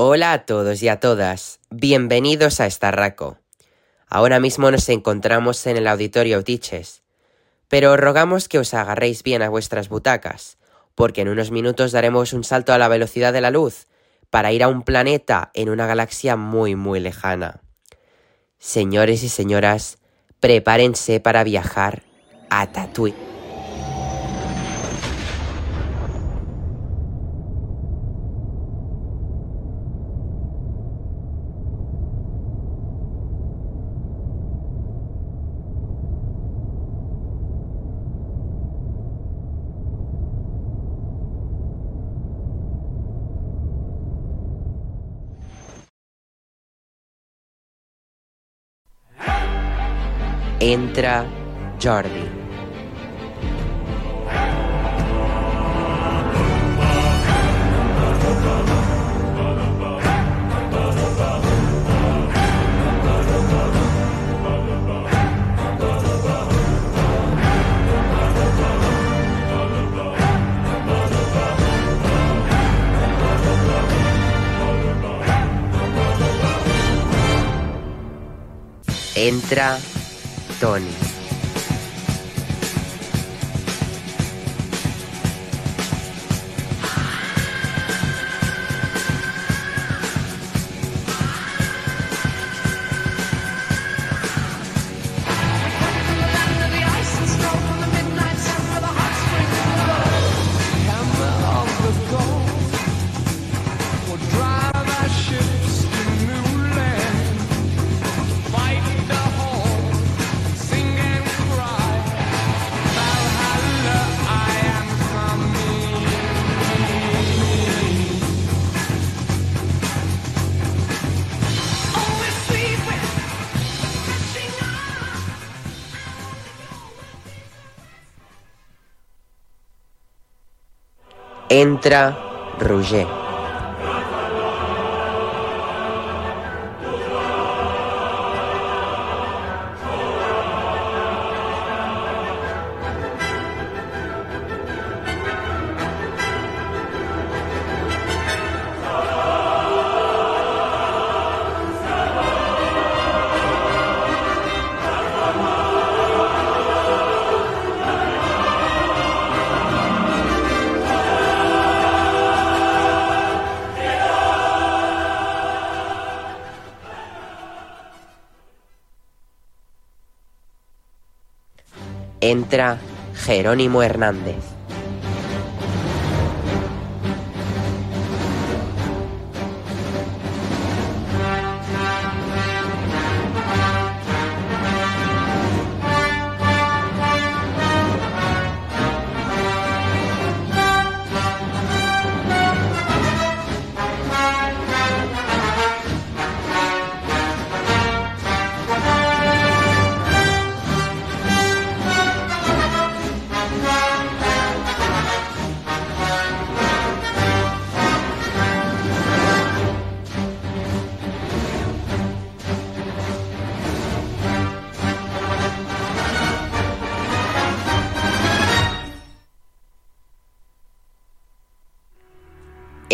Hola a todos y a todas, bienvenidos a Estarraco. Ahora mismo nos encontramos en el auditorio Tiches, pero rogamos que os agarréis bien a vuestras butacas, porque en unos minutos daremos un salto a la velocidad de la luz para ir a un planeta en una galaxia muy muy lejana. Señores y señoras, prepárense para viajar a Tatooine. Entra Jordi. Entra Tony. Entra Roger. Entra Jerónimo Hernández.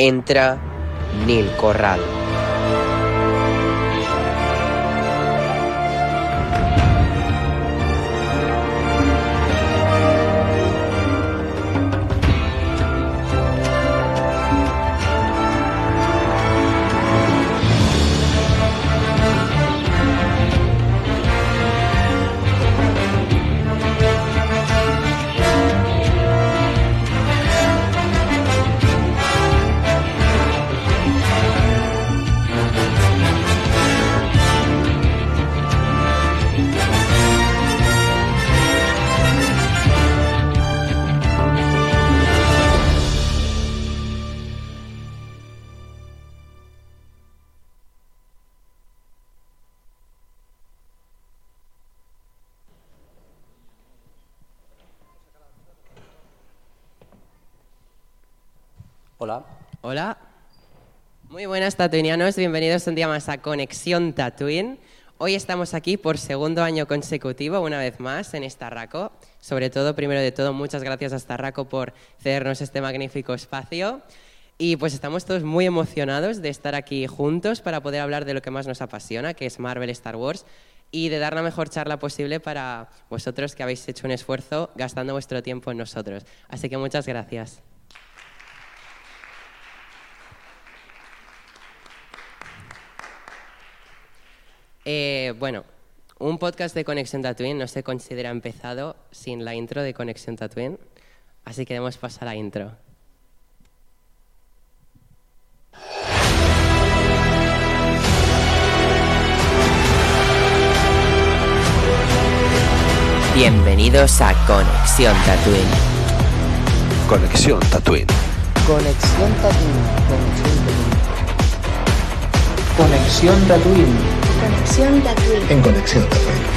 Entra Nil Corral. Tatuinianos, bienvenidos un día más a Conexión Tatooine. Hoy estamos aquí por segundo año consecutivo, una vez más, en Estarraco. Sobre todo, primero de todo, muchas gracias a Estarraco por cedernos este magnífico espacio. Y pues estamos todos muy emocionados de estar aquí juntos para poder hablar de lo que más nos apasiona, que es Marvel Star Wars, y de dar la mejor charla posible para vosotros que habéis hecho un esfuerzo gastando vuestro tiempo en nosotros. Así que muchas gracias. Eh, bueno, un podcast de Conexión Tatooine no se considera empezado sin la intro de Conexión Tatooine, así que debemos pasar a la intro. Bienvenidos a Conexión Tatooine. Conexión Tatooine. Conexión Tatooine. Conexión Tatooine. Conexión Tatooine. En Conexión Tatooine.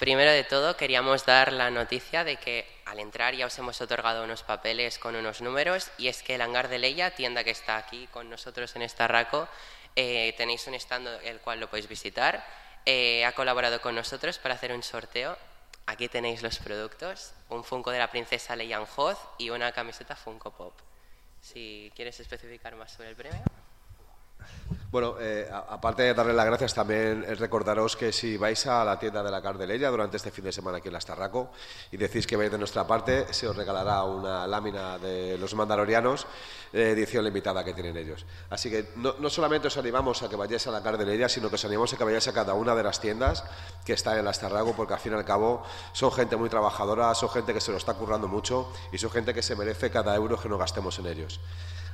Primero de todo, queríamos dar la noticia de que al entrar ya os hemos otorgado unos papeles con unos números y es que el hangar de Leia, tienda que está aquí con nosotros en esta raco, eh, tenéis un stand el cual lo podéis visitar. Eh, ha colaborado con nosotros para hacer un sorteo. Aquí tenéis los productos, un Funko de la princesa Leia Hoth y una camiseta Funko Pop. Si quieres especificar más sobre el premio. Bueno, eh, aparte de darle las gracias, también recordaros que si vais a la tienda de la Cardelella durante este fin de semana aquí en Las Tarraco y decís que vais de nuestra parte, se os regalará una lámina de los mandalorianos, eh, edición limitada que tienen ellos. Así que no, solamente os animamos a que vayáis a la Cardelella, sino que os animamos a que vayáis a cada una de las tiendas que están en Las Tarraco, porque al fin y al cabo son gente muy trabajadora, son gente que se lo está currando mucho y son gente que se merece cada euro que nos gastemos en ellos.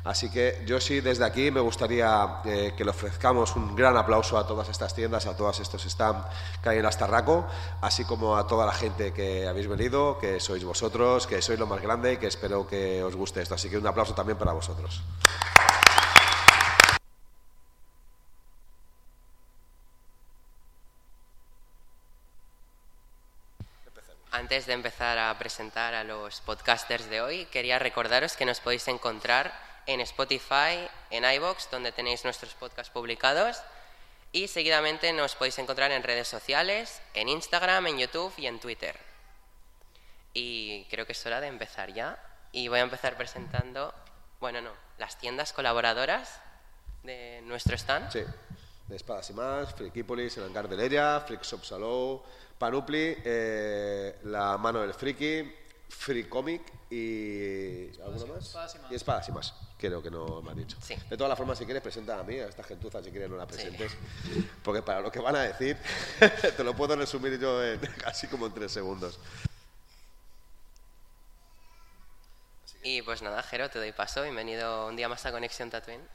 Así que yo sí, desde aquí me gustaría eh, que le ofrezcamos un gran aplauso a todas estas tiendas, a todos estos stands que hay en Astarraco, así como a toda la gente que habéis venido, que sois vosotros, que sois lo más grande y que espero que os guste esto. Así que un aplauso también para vosotros. Antes de empezar a presentar a los podcasters de hoy, quería recordaros que nos podéis encontrar en Spotify, en iBox, donde tenéis nuestros podcasts publicados. Y seguidamente nos podéis encontrar en redes sociales, en Instagram, en YouTube y en Twitter. Y creo que es hora de empezar ya. Y voy a empezar presentando, bueno, no, las tiendas colaboradoras de nuestro stand. Sí, de Espadas y Más, Frikipolis, El Hangar de Leia, Freak Shop Salou, Panupli, eh, La Mano del Friki, Free Comic y. ¿Alguna más? y Espadas y más. Creo que no me han dicho. De todas las formas, si quieres, presenta a mí, a esta gentuza, si quieres, no la presentes. Porque para lo que van a decir, te lo puedo resumir yo en casi como en tres segundos. Y pues nada, Jero, te doy paso. Bienvenido un día más a Conexión Tatooine.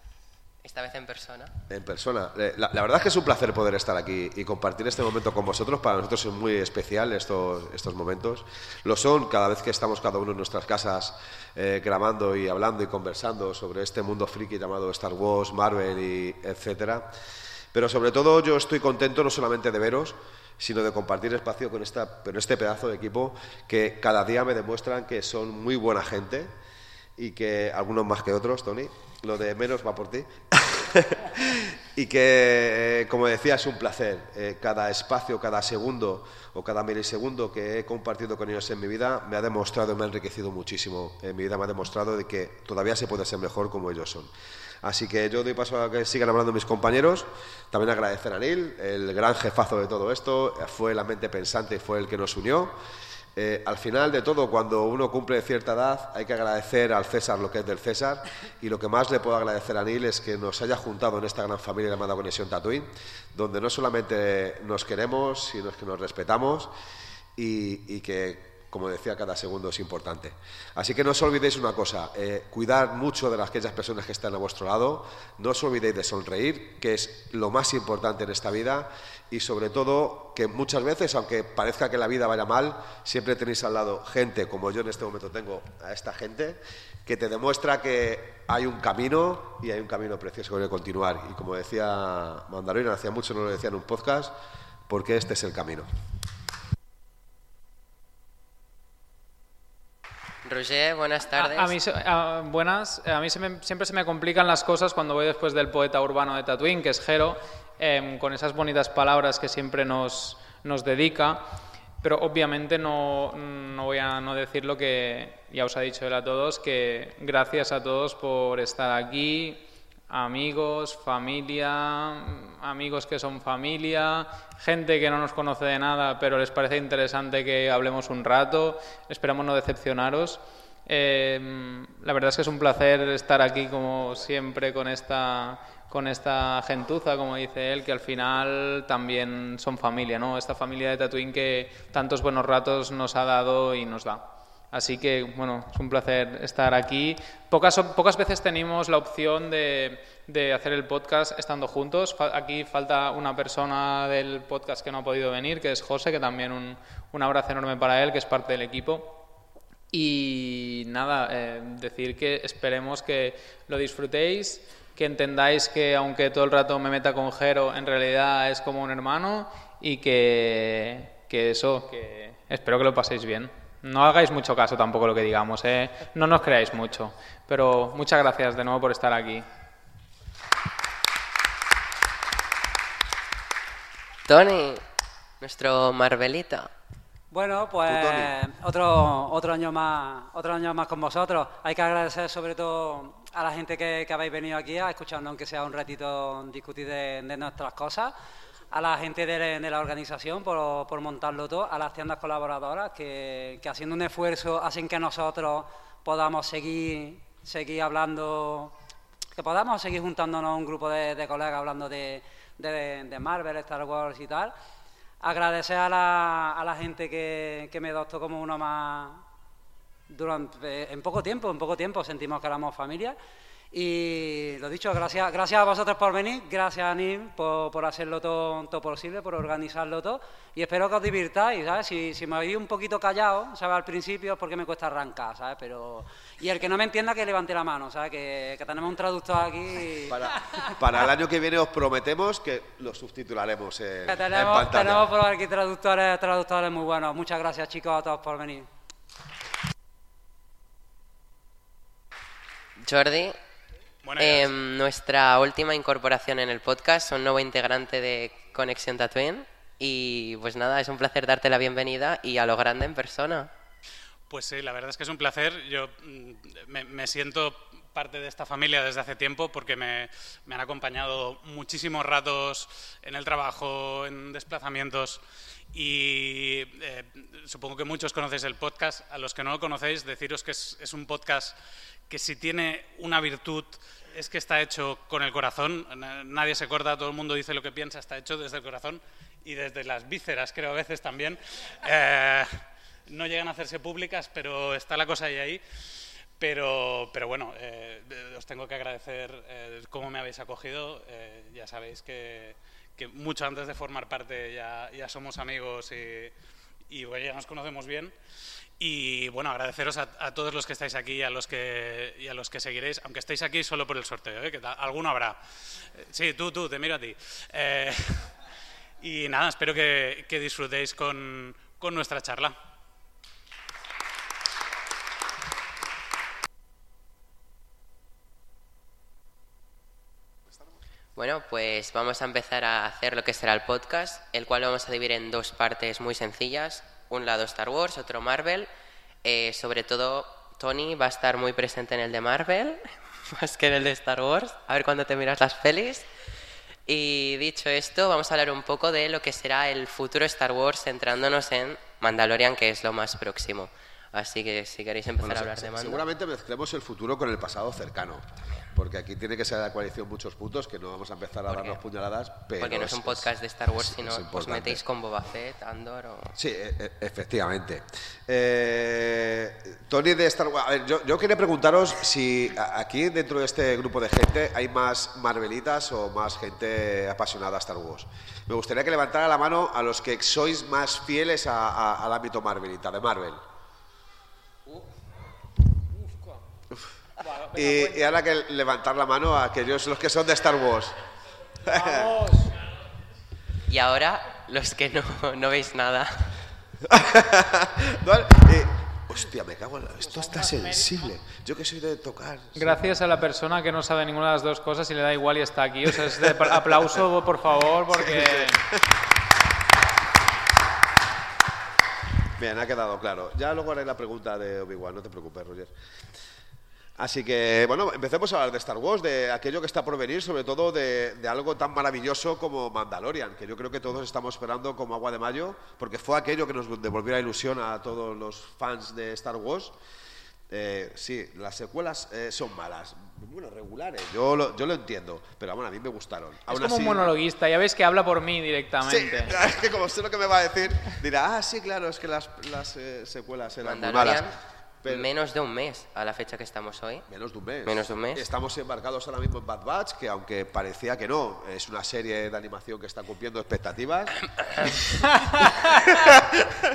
Esta vez en persona. En persona. Eh, la, verdad es que es un placer poder estar aquí y compartir este momento con vosotros. Para nosotros es muy especial estos, estos momentos. Lo son cada vez que estamos cada uno en nuestras casas eh, grabando y hablando y conversando sobre este mundo friki llamado Star Wars, Marvel y etcétera. Pero sobre todo yo estoy contento no solamente de veros, sino de compartir espacio con, esta, con este pedazo de equipo que cada día me demuestran que son muy buena gente y que algunos más que otros, Tony, lo de menos va por ti. y que, eh, como decía, es un placer. Eh, cada espacio, cada segundo o cada milisegundo que he compartido con ellos en mi vida me ha demostrado, me ha enriquecido muchísimo. En mi vida me ha demostrado de que todavía se puede ser mejor como ellos son. Así que yo doy paso a que sigan hablando mis compañeros. También agradecer a Neil, el gran jefazo de todo esto. Fue la mente pensante, fue el que nos unió. Eh, al final de todo, cuando uno cumple cierta edad, hay que agradecer al César lo que es del César y lo que más le puedo agradecer a Neil es que nos haya juntado en esta gran familia llamada Conexión Tatooine, donde no solamente nos queremos, sino que nos respetamos y que como decía, cada segundo es importante. Así que no os olvidéis una cosa, eh, cuidar mucho de aquellas personas que están a vuestro lado, no os olvidéis de sonreír, que es lo más importante en esta vida, y sobre todo que muchas veces, aunque parezca que la vida vaya mal, siempre tenéis al lado gente, como yo en este momento tengo a esta gente, que te demuestra que hay un camino y hay un camino precioso que continuar. Y como decía Mandarina, hacía mucho no lo decía en un podcast, porque este es el camino. Roger, buenas tardes. A, a mí, a- buenas. A mí se me- siempre se me complican las cosas cuando voy después del poeta urbano de Tatooine, que es Jero, em, con esas bonitas palabras que siempre nos, nos dedica. Pero obviamente no, no voy a no decir lo que ya os ha dicho él a todos, que gracias a todos por estar aquí, amigos, familia, amigos que son familia, gente que no nos conoce de nada, pero les parece interesante que hablemos un rato. Esperamos no decepcionaros. Eh, la verdad es que es un placer estar aquí como siempre con esta con esta gentuza, como dice él, que al final también son familia, ¿no? Esta familia de Tatooine que tantos buenos ratos nos ha dado y nos da. Así que, bueno, es un placer estar aquí. Pocas, pocas veces tenemos la opción de, de hacer el podcast estando juntos. Aquí falta una persona del podcast que no ha podido venir, que es José, que también un, un abrazo enorme para él, que es parte del equipo. Y nada, eh, decir que esperemos que lo disfrutéis, que entendáis que aunque todo el rato me meta con Jero, en realidad es como un hermano y que, que eso, que espero que lo paséis bien. No hagáis mucho caso tampoco lo que digamos, ¿eh? no nos creáis mucho, pero muchas gracias de nuevo por estar aquí. Tony, nuestro Marvelito. Bueno, pues otro, otro año más, otro año más con vosotros. Hay que agradecer sobre todo a la gente que, que habéis venido aquí a escucharnos, aunque sea un ratito, discutir de, de nuestras cosas. A la gente de, la organización por, por montarlo todo, a las tiendas colaboradoras que, que haciendo un esfuerzo hacen que nosotros podamos seguir, seguir hablando, que podamos seguir juntándonos un grupo de, de colegas hablando de, de, de Marvel, Star Wars y tal. Agradecer a la, a la gente que, que me adoptó como uno más durante en poco tiempo, en poco tiempo sentimos que éramos familia. Y lo dicho, gracias, gracias a vosotros por venir, gracias a Nim por, por hacerlo todo, todo posible, por organizarlo todo. Y espero que os divirtáis, ¿sabes? Si, si me habéis un poquito callado, ¿sabes? Al principio es porque me cuesta arrancar, ¿sabes? Pero... Y el que no me entienda que levante la mano, ¿sabes? Que, que tenemos un traductor aquí. Para, para el año que viene os prometemos que lo subtitularemos en, Que en tenemos, pantalla. tenemos por aquí traductores, traductores muy buenos. Muchas gracias, chicos, a todos por venir. Jordi, Em, nuestra última incorporación en el podcast, un nuevo integrante de Conexión Tatooine. Y pues nada, es un placer darte la bienvenida y a lo grande en persona. Pues sí, la verdad es que es un placer. Yo mm, me, me siento parte de esta familia desde hace tiempo porque me, me han acompañado muchísimos ratos en el trabajo, en desplazamientos y eh, supongo que muchos conocéis el podcast. A los que no lo conocéis, deciros que es, es un podcast que si tiene una virtud es que está hecho con el corazón. Na- Nadie se corta, todo el mundo dice lo que piensa, está hecho desde el corazón y desde las vísceras, creo a veces también. Eh, no llegan a hacerse públicas, pero está la cosa ahí ahí. Pero, pero bueno, eh, os tengo que agradecer eh, cómo me habéis acogido. Eh, ya sabéis que, que mucho antes de formar parte ya, somos amigos y, ya nos conocemos bien. Y bueno, agradeceros a, todos los que estáis aquí y a los que, y a los que seguiréis, aunque estéis aquí solo por el sorteo, ¿eh? que alguno habrá. Eh, Sí, tú, tú, te miro a ti. Eh, y nada, espero que, que disfrutéis con, con nuestra charla. Bueno, pues vamos a empezar a hacer lo que será el podcast, el cual vamos a dividir en dos partes muy sencillas. Un lado Star Wars, otro Marvel. Eh, sobre todo, Tony va a estar muy presente en el de Marvel, más que en el de Star Wars. A ver cuándo te miras las pelis. Y dicho esto, vamos a hablar un poco de lo que será el futuro Star Wars, centrándonos en Mandalorian, que es lo más próximo. Así que si queréis empezar Bueno, a hablar de Mando. seguramente mezclemos el futuro con el pasado cercano. Porque aquí tiene que ser la coalición muchos puntos, que no vamos a empezar a darnos puñaladas. Pero Porque no es un podcast de Star Wars, es- sino es os metéis con Boba Fett, Andor o... Sí, e- e- efectivamente. Eh, Tony de Star Wars. A ver, yo, yo quería preguntaros si aquí dentro de este grupo de gente hay más Marvelitas o más gente apasionada a Star Wars. Me gustaría que levantara la mano a los que sois más fieles a- a- al ámbito Marvelita, de Marvel. Y, y ahora que levantar la mano a aquellos los que son de Star Wars. Y ahora, los que no, no veis nada. Host- hostia, me cago en la... Esto está sensible. Yo que soy de tocar. Gracias a la persona que no sabe ninguna de las dos cosas y le da igual y está aquí. O sea, es de aplauso, por favor, porque... Bien, ha quedado claro. Ya luego haré la pregunta de Obi-Wan, no te preocupes, Roger. Así que, bueno, empecemos a hablar de Star Wars, de aquello que está por venir, sobre todo de, de, algo tan maravilloso como Mandalorian, que yo creo que todos estamos esperando como agua de mayo, porque fue aquello que nos devolvió la ilusión a todos los fans de Star Wars. Eh, sí, las secuelas eh, son malas, bueno, regulares, yo lo, yo lo entiendo, pero bueno, a mí me gustaron. Es Aún como así- un monologuista, ya veis que habla por mí Sí, directamente. es que como sé lo que me va a decir, dirá, ah, sí, claro, es que las, las eh, secuelas eran muy malas. Pero- menos de un mes a la fecha que estamos hoy. Menos de un mes. Menos de un mes. Estamos embarcados ahora mismo en Bad Batch, que aunque parecía que no, es una serie de animación que está cumpliendo expectativas.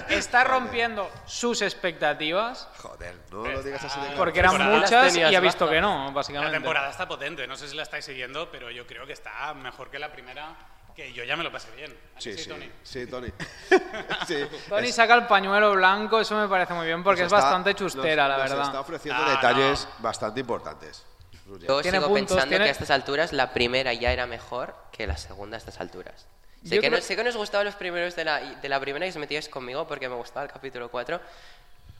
Está rompiendo sus expectativas Joder, no lo digas así de claro. porque eran muchas y ha visto que no, La básicamente. temporada está potente, no sé si la estáis siguiendo, pero yo creo que está mejor que la primera, que yo ya me lo pasé bien. ¿A que Sí, sí, Tony? sí, Tony. sí, Tony saca el pañuelo blanco, eso me parece muy bien porque nos es está- bastante chustera, nos- la nos verdad. está ofreciendo Ah, detalles no. bastante importantes. Yo Tiene sigo puntos, pensando tiene- que a estas alturas la primera ya era mejor que la segunda a estas alturas. Sé que, creo- no, sé que nos gustaban los primeros de la, de la primera y os metíais conmigo porque me gustaba el capítulo 4,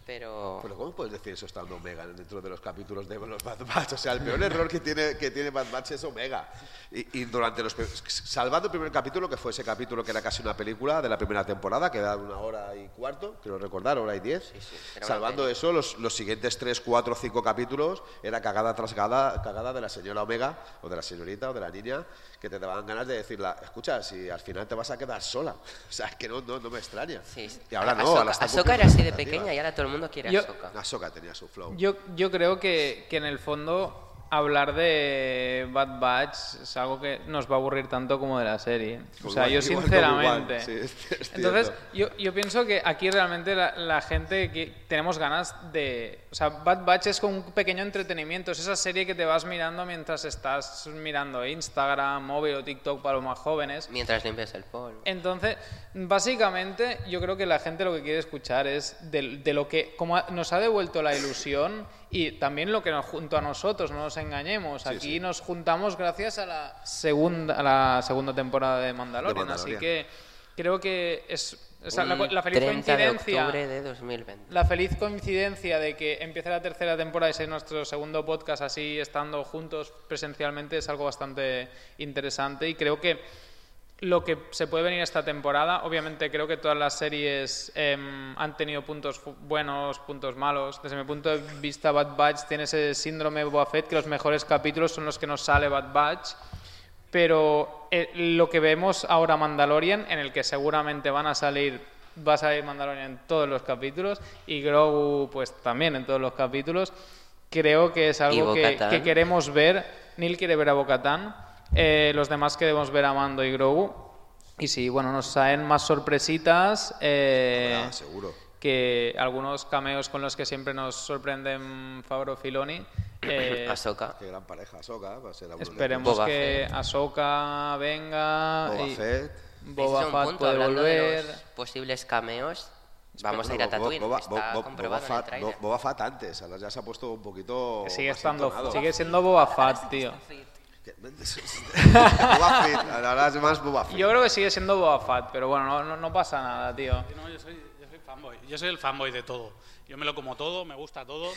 pero... Pero ¿cómo puedes decir eso estando Omega dentro de los capítulos de los Bad Batch? O sea, el peor error que tiene, que tiene Bad Batch es Omega. Y, y durante los... Salvando el primer capítulo, que fue ese capítulo que era casi una película de la primera temporada, que era una hora y cuarto, quiero recordar, hora y diez. sí, una Salvando peli. eso, los, los siguientes tres, cuatro, cinco capítulos era cagada tras cagada, cagada de la señora Omega, o de la señorita, o de la niña, que te daban ganas de decirla, escucha, si al final te vas a quedar sola. O sea, es que no, no, no me extraña. Sí. Y ahora no, Ahsoka- ahora está Ahsoka era así de pequeña y ahora todo el mundo quiere Yo- a Ahsoka. Ahsoka tenía su flow. Yo, yo creo que, que en el fondo hablar de Bad Batch es algo que nos va a aburrir tanto como de la serie. O Como sea, igual- yo sinceramente. Obi-Wan, sí, es- es Entonces, yo, yo pienso que aquí realmente la, la gente que tenemos ganas de... O sea, Bad Batch es como un pequeño entretenimiento. Es esa serie que te vas mirando mientras estás mirando Instagram, móvil o TikTok para los más jóvenes. Mientras limpias el polvo. Entonces, básicamente, yo creo que la gente lo que quiere escuchar es de, de lo que, como nos ha devuelto la ilusión y también lo que nos junto a nosotros, no nos engañemos. Aquí sí. nos juntamos gracias a la segunda, a la segunda temporada de Mandalorian, De así que creo que es o sea, la, feliz 30 de coincidencia. octubre de 2020. La feliz coincidencia de que empiece la tercera temporada y sea nuestro segundo podcast así, estando juntos presencialmente, es algo bastante interesante y creo que lo que se puede venir esta temporada, obviamente creo que todas las series em, han tenido puntos buenos, puntos malos. Desde mi punto de vista, Bad Batch tiene ese síndrome de Boba Fett, que los mejores capítulos son los que nos sale Bad Batch pero eh, lo que vemos ahora Mandalorian, en el que seguramente van a salir, va a salir Mandalorian en todos los capítulos y Grogu pues también en todos los capítulos, creo que es algo que queremos ver. Neil quiere ver a Bocatán, los demás queremos ver a Mando y Grogu. Y sí, bueno, nos salen más sorpresitas. eh, Ah, seguro. que algunos cameos con los que siempre nos sorprenden Fabro Filoni. eh, Ahsoka. Qué gran pareja, Ahsoka. Va a ser Esperemos Boba que Fett. Ahsoka venga. Boba y Fett. Boba Fett punto, puede hablando de volver. los posibles cameos. Vamos a ir a Tatooine, Boba, está Boba- Boba- Boba en el Fett- tráiler. Boba Fett antes, ahora ya se ha puesto un poquito. Que sigue estando, sigue siendo Boba Fett, tío. Boba Fett, ahora es más Boba Fett. Yo creo que sigue siendo Boba Fett, pero bueno, no, no, no pasa nada, tío. No, yo soy, yo soy fanboy. Yo soy el fanboy de todo. Yo me lo como todo, me gusta todo.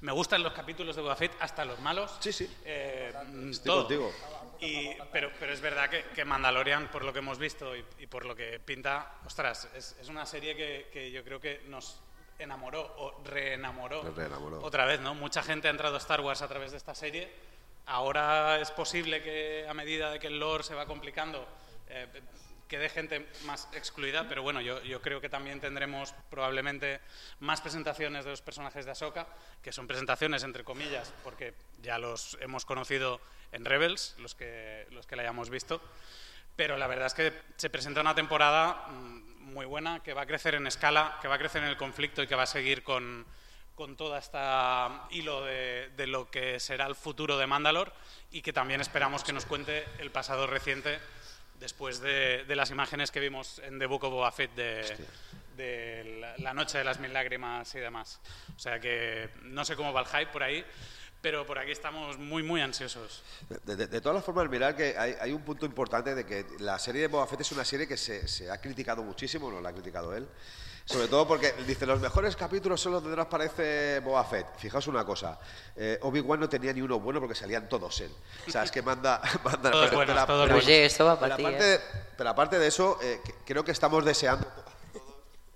Me gustan los capítulos de Boba Fett, hasta los malos. Sí, sí. Eh, Estoy todo. contigo. Y, pero, pero es verdad que, que Mandalorian, por lo que hemos visto y, y por lo que pinta, ostras, es, es una serie que, que yo creo que nos enamoró o reenamoró, reenamoró. otra vez, ¿no? Mucha gente ha entrado a Star Wars a través de esta serie. Ahora es posible que a medida de que el lore se va complicando, eh, quede gente más excluida, pero bueno, yo, yo creo que también tendremos probablemente más presentaciones de los personajes de Ahsoka, que son presentaciones entre comillas, porque ya los hemos conocido en Rebels, los que, los que la hayamos visto, pero la verdad es que se presenta una temporada mm, muy buena, que va a crecer en escala, que va a crecer en el conflicto y que va a seguir con, con toda esta hilo de, de lo que será el futuro de Mandalor y que también esperamos que nos cuente el pasado reciente después de, de las imágenes que vimos en The Book of Boba Fett de, de la, la Noche de las Mil Lágrimas y demás. O sea que no sé cómo va el hype por ahí, pero por aquí estamos muy, muy ansiosos. De, de- de todas las formas, mirar que hay, hay un punto importante de que la serie de Boba Fett es una serie que se, se ha criticado muchísimo, no la ha criticado él. Sobre todo porque dice, los mejores capítulos son los donde nos aparece Boba Fett. Fijaos una cosa, eh, Obi-Wan no tenía ni uno bueno porque salían todos él. O sea, es que manda... manda Todos buenos, todos pero- buenos. Oye, esto va pero para ti, aparte, ¿eh? pero aparte de eso, eh, que- creo que estamos deseando...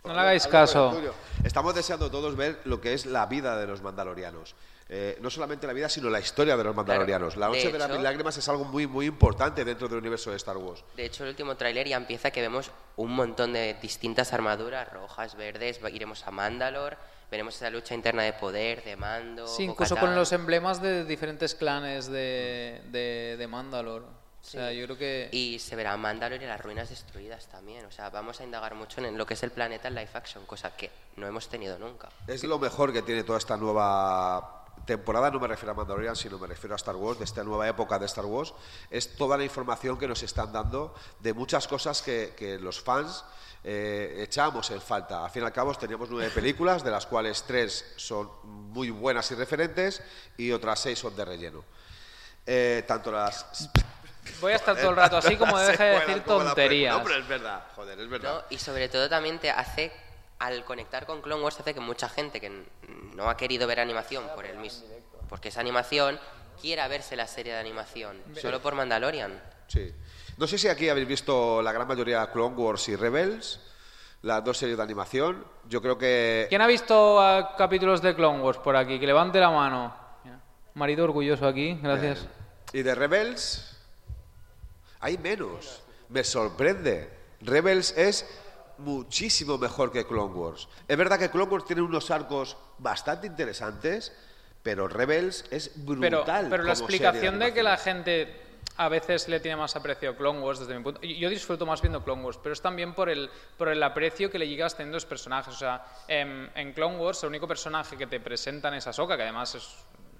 No le hagáis caso. Estamos deseando todos ver lo que es la vida de los mandalorianos. Eh, no solamente la vida, sino la historia de los mandalorianos. la de noche de, las hecho- mil lágrimas es algo muy, muy importante dentro del universo de Star Wars. De hecho, el último tráiler ya empieza que vemos un montón de distintas armaduras, rojas, verdes, iremos a Mandalor, veremos esa lucha interna de poder, de mando... Sí, incluso con los emblemas de diferentes clanes de, de, de Mandalor. O sea, yo creo que... Y se verá Mandalor y las ruinas destruidas también. O sea, vamos a indagar mucho en lo que es el planeta en live action, cosa que no hemos tenido nunca. Es lo mejor que tiene toda esta nueva temporada, no me refiero a Mandalorian, sino me refiero a Star Wars, de esta nueva época de Star Wars, es toda la información que nos están dando de muchas cosas que, que los fans eh, echamos en falta. Al fin y al cabo teníamos nueve películas, de las cuales tres son muy buenas y referentes y otras seis son de relleno. Eh, tanto las... Voy a estar todo el rato así como deje de decir tonterías. No, pero es verdad, joder, es verdad. ¿no? Y sobre todo también te hace, al conectar con Clone Wars, hace que mucha gente que no ha querido ver animación por el mismo, porque es animación, quiera verse la serie de animación, solo por Mandalorian. Sí. No sé si aquí habéis visto la gran mayoría Clone Wars y Rebels, las dos series de animación. Yo creo que ¿Quién ha visto ah, capítulos de Clone Wars por aquí? Que levante la mano. Marido orgulloso aquí, gracias. y de Rebels hay menos. Me sorprende. Rebels es muchísimo mejor que Clone Wars. Es verdad que Clone Wars tiene unos arcos bastante interesantes, pero Rebels es brutal. pero la explicación de que la gente a veces le tiene más aprecio a Clone Wars desde mi punto yo disfruto más viendo Clone Wars pero es también por el por el aprecio que le llegas teniendo a los personajes o sea en, en Clone Wars el único personaje que te presentan es Ahsoka que además es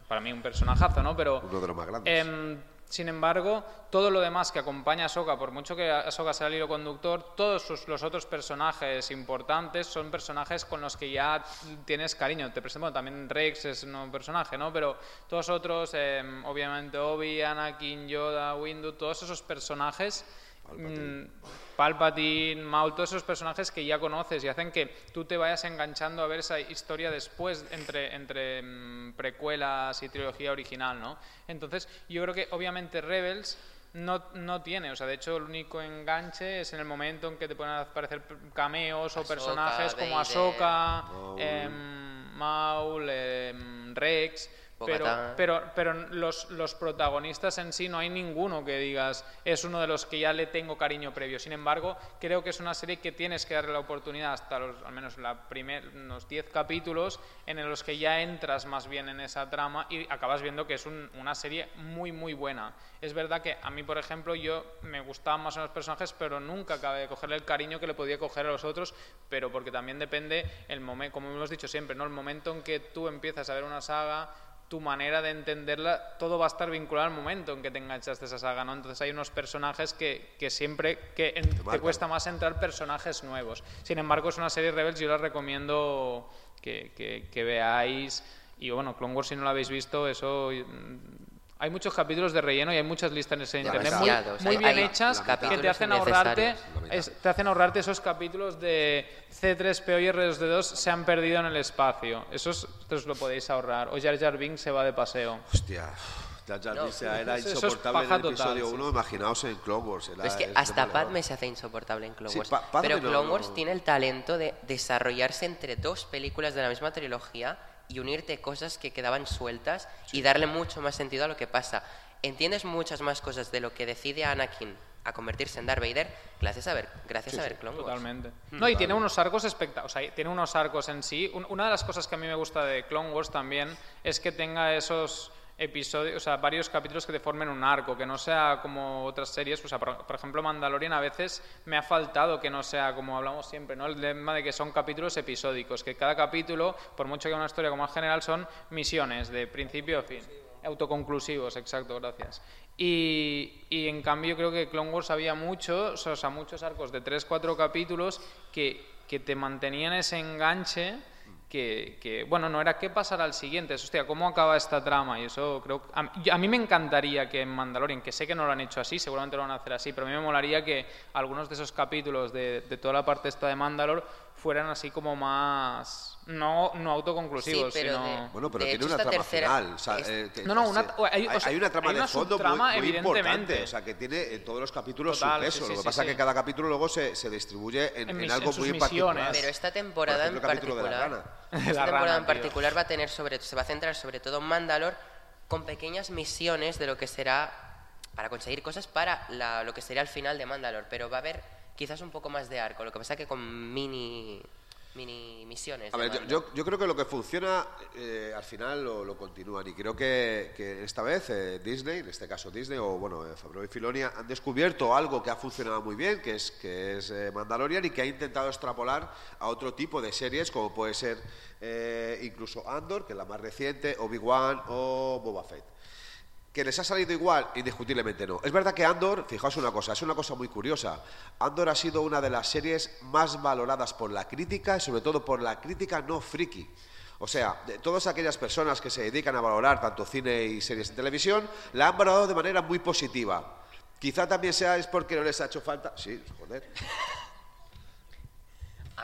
para mí un personajazo no pero Uno de los más grandes. Em, sin embargo, todo lo demás que acompaña a Ahsoka, por mucho que Ahsoka sea el hilo conductor, todos sus- los otros personajes importantes son personajes con los que ya tienes cariño. Te presento, también Rex es un personaje, ¿no? Pero todos otros, em, obviamente Obi, Anakin, Yoda, Windu, todos esos personajes... mm, Palpatine, Maul, todos esos personajes que ya conoces y hacen que tú te vayas enganchando a ver esa historia después entre, entre mm, precuelas y trilogía original, ¿no? Entonces, yo creo que obviamente Rebels no, no tiene, o sea, de hecho el único enganche es en el momento en que te pueden aparecer cameos o personajes como Vader, Ahsoka, em, Maul, em, Rex, pero, pero, pero los, los protagonistas en sí no hay ninguno que digas es uno de los que ya le tengo cariño previo. Sin embargo, creo que es una serie que tienes que darle la oportunidad hasta los, al menos la primer, unos 10 capítulos en los que ya entras más bien en esa trama y acabas viendo que es un- una serie muy, muy buena. Es verdad que a mí, por ejemplo, yo me gustaban más los personajes, pero nunca acabé de cogerle el cariño que le podía coger a los otros, pero porque también depende el momento, como hemos dicho siempre, ¿no? el momento en que tú empiezas a ver una saga tu manera de entenderla, todo va a estar vinculado al momento en que te enganchaste a esa saga, ¿no? Entonces hay unos personajes que, que siempre que en- te cuesta más entrar personajes nuevos. Sin embargo, es una serie Rebels, yo la recomiendo que, que- que veáis. Y bueno, Clone Wars, si no la habéis visto, eso... Hay muchos capítulos de relleno y hay muchas listas en internet muy, Demasiados. muy bien hechas que te hacen ahorrarte es- te hacen ahorrarte esos capítulos de C3PO y R2D2 se han perdido en el espacio. Esos os lo podéis ahorrar. O Jar Jar Binks se va de paseo. Hostia, Jar Jar No, Binks era eso es insoportable en el episodio sí, 1, sí. imaginaos en Clone Wars. era- es que hasta. Padme se hace insoportable en Clone Sí, Wars. Pa- Padme pero no- Clone no- Wars tiene el talento de desarrollarse entre dos películas de la misma trilogía y unirte cosas que quedaban sueltas y darle mucho más sentido a lo que pasa. Entiendes muchas más cosas de lo que decide Anakin a convertirse en Darth Vader gracias a ver, gracias a ver Clone Wars. Totalmente. No, y tiene unos arcos espectaculares. O sea, tiene unos arcos en sí. Un- una de las cosas que a mí me gusta de Clone Wars también es que tenga esos episodios, o sea, varios capítulos que te formen un arco, que no sea como otras series. O sea, por, por ejemplo, Mandalorian a veces me ha faltado que no sea como hablamos siempre, ¿no? El tema de que son capítulos episódicos, que cada capítulo, por mucho que una historia como en general, son misiones de principio a fin. Autoconclusivos, exacto, gracias. Y, y en cambio creo que Clone Wars había muchos, o sea, muchos arcos de 3-4 capítulos que que te mantenían ese enganche que, que, bueno, no era qué pasará al siguiente, es, hostia, ¿cómo acaba esta trama? Y eso creo... A, a, mí me encantaría que en Mandalorian, que sé que no lo han hecho así, seguramente lo van a hacer así, pero a mí me molaría que algunos de esos capítulos de, de toda la parte esta de Mandalor fueran así como más no, no autoconclusivos, sí, pero sino... de- Bueno, pero de tiene hecho, una esta trama tercera final. o sea, es- eh, que- No, no, una- hay- o hay, sea, hay una trama hay una de fondo muy, importante. O sea, que tiene en todos los capítulos Total, su peso. sí, sí, Lo que sí, pasa sí. es que cada capítulo luego se, se distribuye en, En en mis- algo en muy particular. Pero esta temporada ejemplo, en capítulo de la particular, rana. Esta la temporada rana, en tío. particular va a tener sobre, se va a centrar sobre todo en Mandalor con pequeñas misiones de lo que será para conseguir cosas para la- lo que sería el final de Mandalor, pero va a haber quizás un poco más de arco, lo que pasa que con mini mini misiones. A ver, yo, yo- yo creo que lo que funciona eh, al final lo, lo continúan y creo que, que esta vez eh, Disney, en este caso Disney o bueno, eh, Favreau y Filonia han descubierto algo que ha funcionado muy bien, que es que es eh, Mandalorian y que ha intentado extrapolar a otro tipo de series como puede ser eh, incluso Andor, que es la más reciente, Obi-Wan o Boba Fett. ¿Que les ha salido igual? Indiscutiblemente no. Es verdad que Andor, fijaos una cosa, es una cosa muy curiosa. Andor ha sido una de las series más valoradas por la crítica y sobre todo por la crítica no friki. O sea, de todas aquellas personas que se dedican a valorar tanto cine y series de televisión, la han valorado de manera muy positiva. Quizá también sea es porque no les ha hecho falta. Sí, joder.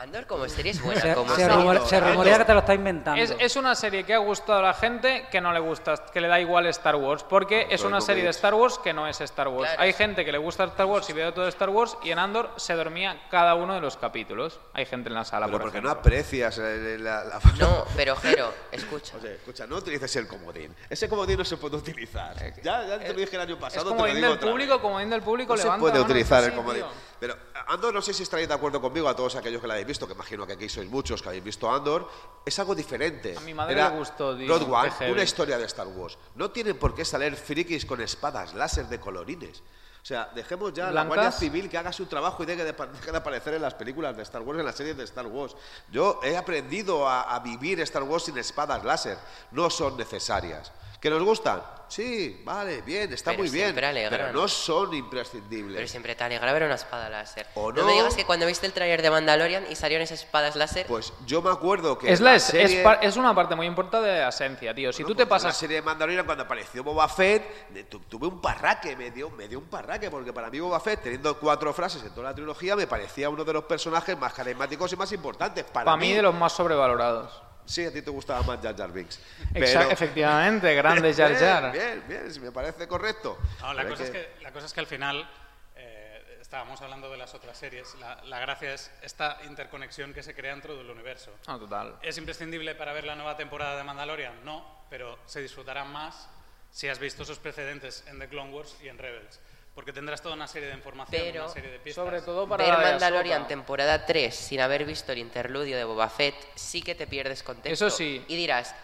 Andor como serie es buena, Se, como se rumore- se rumorea que te lo está inventando. Es, es una serie que ha gustado a la gente que no le gusta, que le da igual Star Wars, porque es una no serie de. Star Wars que no es Star Wars. Claro. Hay gente que le gusta Star Wars y ve todo Star Wars y en Andor se dormía cada uno de los capítulos. Hay gente en la sala, Pero por porque no ejemplo. aprecias eh, la, la- No, pero Jero, escucha. Oye, escucha, no utilices el comodín. Ese comodín no se puede utilizar. Ya, ya te lo dije el año Es pasado, como te lo digo del otra público, vez. como bien del público, No se levanta puede mano y utilizar el "Sí, comodín. tío". Pero Andor, no sé si estaréis de acuerdo conmigo, a todos aquellos que la habéis visto, que imagino que aquí sois muchos que habéis visto Andor, es algo diferente. A mi madre Era le gustó, One, heavy. una historia de Star Wars. No tienen por qué salir frikis con espadas láser de colorines. O sea, dejemos ya a la. Guardia Civil que haga su trabajo y deje de, deje de aparecer en las películas de Star Wars, en las series de Star Wars. Yo he aprendido a, a vivir Star Wars sin espadas láser. No son necesarias. ¿Que nos gustan? Sí, vale, bien, está Pero muy bien. Pero no son imprescindibles. Pero siempre te alegra ver una espada láser. ¿O no? no? me digas que cuando viste el tráiler de Mandalorian y salieron esas espadas láser, Pues yo me acuerdo que. Es, la la es, serie- es par- es una parte muy importante de la esencia, tío. Si Bueno, tú te pues en la pasas serie de Mandalorian, cuando apareció Boba Fett, tu- tuve un parraque, me dio, me dio un parraque, porque para mí Boba Fett, teniendo cuatro frases en toda la trilogía, me parecía uno de los personajes más carismáticos y más importantes. Para, para mí de los más sobrevalorados. Sí, a ti te gustaba más Jar Jar Binks. Exa- Pero- efectivamente, grande Jar Jar. Bien, bien, bien, si me parece correcto. No, la, cosa es que, la cosa es que al final, eh, estábamos hablando de las otras series, la, la gracia es esta interconexión que se crea dentro del universo. No, total. ¿Es imprescindible para ver la nueva temporada de Mandalorian? No, pero se disfrutarán más si has visto esos precedentes en The Clone Wars y en Rebels. Porque tendrás toda una serie de información, Pero, una serie de pistas. Sobre todo para ver Mandalorian temporada 3 sin haber visto el interludio de Boba Fett, sí que te pierdes contexto. Eso sí. Y dirás,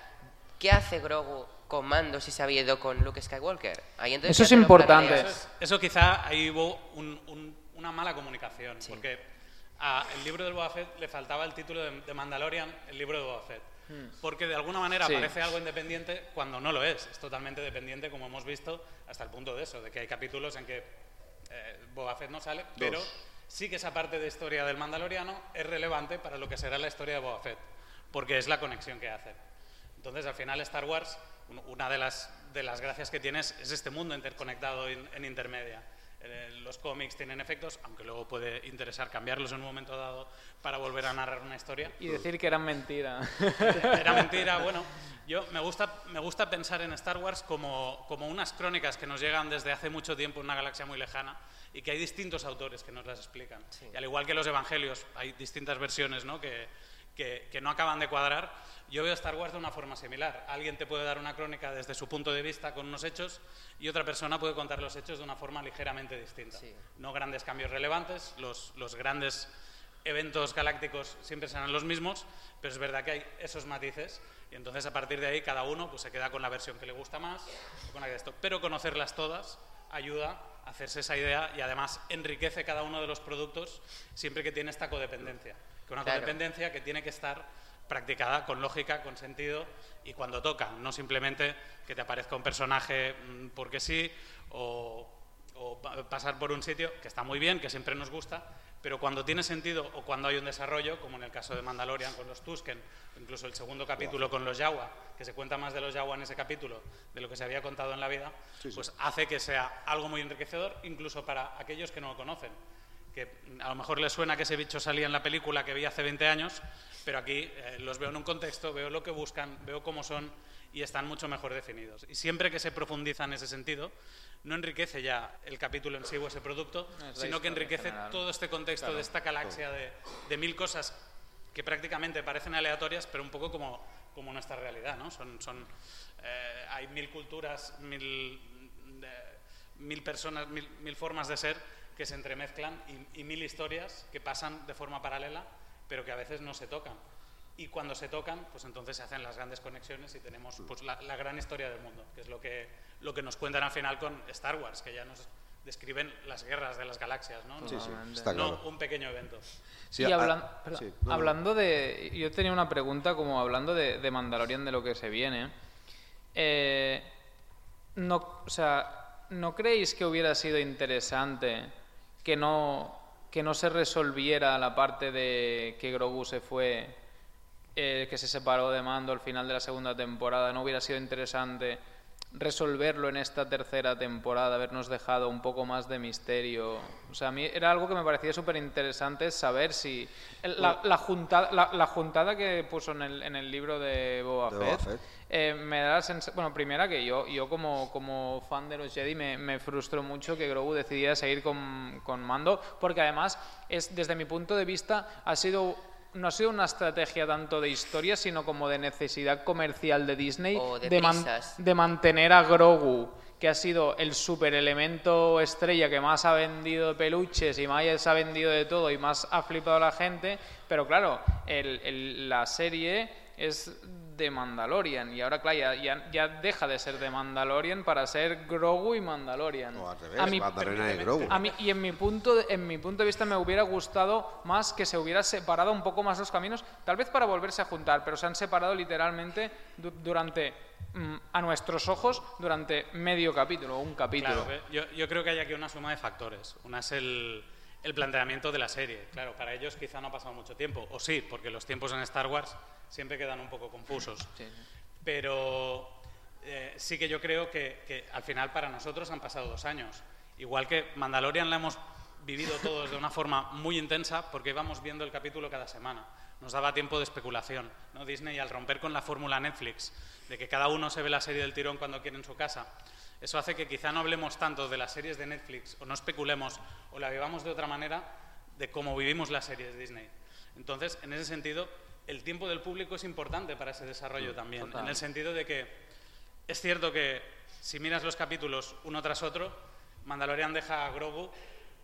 ¿qué hace Grogu con Mando si se había ido con Luke Skywalker? Ahí entonces Eso es importante. Eso, es- eso quizá ahí hubo un- un- una mala comunicación, porque al libro de Boba Fett le faltaba el título de, de Mandalorian, el libro de Boba Fett. Porque de alguna manera Hmm. Sí. parece algo independiente cuando no lo es. Es totalmente dependiente, como hemos visto, hasta el punto de eso, de que hay capítulos en que eh, Boba Fett no sale, pero sí que esa parte de historia del Mandaloriano es relevante para lo que será la historia de Boba Fett, porque es la conexión que hace. Entonces, al final, Star Wars, un- una de las, de las gracias que tienes es este mundo interconectado en, en intermedia. Eh, los cómics tienen efectos, aunque luego puede interesar cambiarlos en un momento dado para volver a narrar una historia. Y decir que eran mentira. Era mentira, bueno, yo me gusta, me gusta pensar en Star Wars como, como unas crónicas que nos llegan desde hace mucho tiempo en una galaxia muy lejana y que hay distintos autores que nos las explican. Y al igual que los evangelios, hay distintas versiones ¿no? Que, que, que no acaban de cuadrar. Yo veo Star Wars de una forma similar. Alguien te puede dar una crónica desde su punto de vista con unos hechos y otra persona puede contar los hechos de una forma ligeramente distinta. No grandes cambios relevantes, los, los grandes eventos galácticos siempre serán los mismos, pero es verdad que hay esos matices y entonces a partir de ahí cada uno pues, se queda con la versión que le gusta más o con la que esto. Pero conocerlas todas ayuda a hacerse esa idea y además enriquece cada uno de los productos siempre que tiene esta codependencia. Que una Claro. codependencia que tiene que estar practicada con lógica, con sentido y cuando toca, no simplemente que te aparezca un personaje mm, porque sí o, o pa- pasar por un sitio que está muy bien, que siempre nos gusta, pero cuando tiene sentido o cuando hay un desarrollo, como en el caso de Mandalorian con los Tusken, o incluso el segundo capítulo con los Yawa, que se cuenta más de los Yawa en ese capítulo de lo que se había contado en la vida, pues hace que sea algo muy enriquecedor, incluso para aquellos que no lo conocen que a lo mejor les suena que ese bicho salía en la película que vi hace 20 años, pero aquí eh, los veo en un contexto, veo lo que buscan, veo cómo son y están mucho mejor definidos. Y siempre que se profundiza en ese sentido, no enriquece ya el capítulo en sí o ese producto, Es sino que enriquece todo este contexto de esta galaxia de, de mil cosas que prácticamente parecen aleatorias, pero un poco como, como nuestra realidad, ¿no? Son, son, eh, hay mil culturas, mil, mil personas, mil, mil formas de ser que se entremezclan y, y mil historias que pasan de forma paralela, pero que a veces no se tocan. Y cuando se tocan, pues entonces se hacen las grandes conexiones y tenemos pues, la, la gran historia del mundo, que es lo que, lo que nos cuentan al final con Star Wars, que ya nos describen las guerras de las galaxias, ¿no? Sí, sí, está no claro. un pequeño evento. Sí, y a- hablan- a- perdón, sí, no, no. hablando de... Yo tenía una pregunta como hablando de, de Mandalorian, de lo que se viene. Eh, no, o sea, ¿no creéis que hubiera sido interesante que no, que no se resolviera la parte de que Grogu se fue, eh, que se separó de Mando al final de la segunda temporada? ¿No hubiera sido interesante resolverlo en esta tercera temporada, habernos dejado un poco más de misterio? O sea, a mí era algo que me parecía súper interesante saber si... La, la juntada, la, la juntada que puso en el, en el libro de Boba De Boba Fett, Fett. eh, me da la sensación, bueno, primera que yo, yo como, como fan de los Jedi me, me frustró mucho que Grogu decidiera seguir con, con Mando, porque además es desde mi punto de vista ha sido no ha sido una estrategia tanto de historia, sino como de necesidad comercial de Disney O de man- de mantener a Grogu, que ha sido el super elemento estrella que más ha vendido peluches y más ha vendido de todo y más ha flipado a la gente, pero claro, el- el- la serie es de Mandalorian y ahora claro, ya, ya- ya deja de ser de Mandalorian para ser Grogu y Mandalorian. O al revés, A mí- Mandalorian y Grogu. a mí, y en mi, punto de, en mi punto de vista me hubiera gustado más que se hubiera separado un poco más los caminos, tal vez para volverse a juntar, pero se han separado literalmente du- durante, mm, a nuestros ojos, durante medio capítulo o un capítulo. Claro, yo, yo creo que hay aquí una suma de factores. Una es el, el planteamiento de la serie. Claro, para ellos quizá no ha pasado mucho tiempo, o sí, porque los tiempos en Star Wars siempre quedan un poco confusos. Pero eh, sí que yo creo que, que al final para nosotros han pasado dos años. Igual que Mandalorian la hemos vivido todos de una forma muy intensa porque íbamos viendo el capítulo cada semana. Nos daba tiempo de especulación. ¿no? Disney, al romper con la fórmula Netflix, de que cada uno se ve la serie del tirón cuando quiere en su casa, eso hace que quizá no hablemos tanto de las series de Netflix o no especulemos o la vivamos de otra manera de cómo vivimos las series de Disney. Entonces, en ese sentido, el tiempo del público es importante para ese desarrollo también, total. en el sentido de que es cierto que si miras los capítulos uno tras otro, Mandalorian deja a Grogu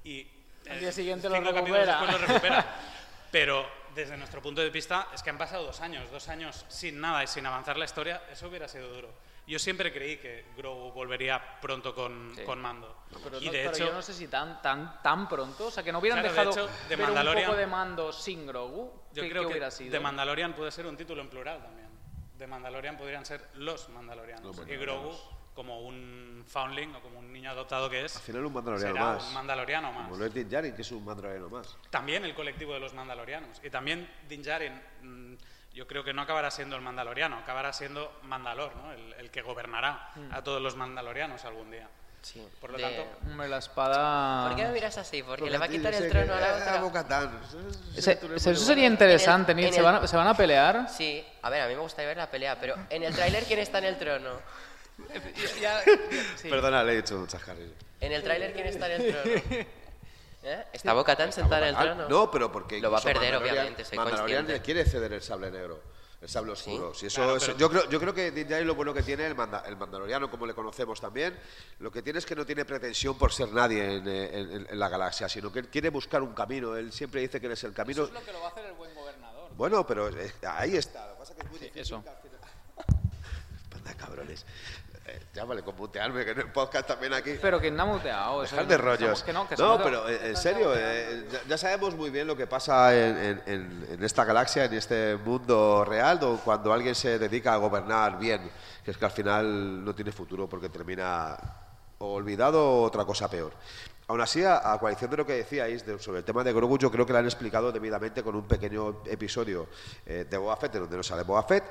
y Al eh, día siguiente lo cinco recupera. después lo recupera. Pero desde nuestro punto de vista es que han pasado dos años, dos años sin nada y sin avanzar la historia, eso hubiera sido duro. Yo siempre creí que Grogu volvería pronto con, Sí. con Mando. Pero, y no- de pero hecho, yo no sé si tan, tan, tan pronto, o sea, que no hubieran Claro, de dejado hecho, de ver un Mandalorian- poco de mando sin Grogu, yo ¿qué- creo qué que hubiera sido? de Mandalorian puede ser un título en plural también. De Mandalorian podrían ser los Mandalorianos. Los y Grogu, como un foundling o como un niño adoptado que es, Al final un mandaloriano será más. un mandaloriano más. Como lo es Din Djarin, que es un mandaloriano más. También el colectivo de los mandalorianos. Y también Din Djarin, mm, yo creo que no acabará siendo el mandaloriano, acabará siendo Mandalor, ¿no? el, el que gobernará Mm. a todos los mandalorianos algún día. Sí. Por lo De- tanto, Hombre, la espada... ¿Por qué me miras así? Porque Porque le va a quitar el trono a la otra. Tú no eso sería interesante, En el- en ¿Se, el- van a, ¿Se van a pelear? Sí, a ver, a mí me gusta ver la pelea, pero en el tráiler ¿quién está en el trono? Sí. Perdona, le he dicho un chascarrillo. En el tráiler ¿quién está en el trono? ¿Eh? ¿Está Bo-Katan sentada en el trono? No, pero porque Lo va a perder, obviamente, soy Mandalorian le quiere ceder el sable negro, el sable oscuro. Si eso Claro, es- pero- yo, creo, yo creo que Din lo bueno que tiene el, manda- el mandaloriano, como le conocemos también, lo que tiene es que no tiene pretensión por ser nadie en, en- en la galaxia, sino que él quiere buscar un camino. Él siempre dice que él es el camino. lo que lo va a hacer el buen gobernador. Bueno, pero eh, ahí está. Lo que pasa es que es muy difícil. eso. Panda cabrones. Eh, ya vale, con mutearme, que en el podcast también aquí. Pero que no ha muteado. Dejar no- de rollos. Que no, que no, pero eh, en serio, eh, ya, ya sabemos muy bien lo que pasa en, en- esta galaxia, en este mundo real, do- cuando alguien se dedica a gobernar bien, que es que al final no tiene futuro porque termina olvidado o otra cosa peor. Aún así, a, a coalición de lo que decíais de- sobre el tema de Grogu, yo creo que lo han explicado debidamente con un pequeño episodio eh, de Boba Fett, en donde no sale Boba Fett,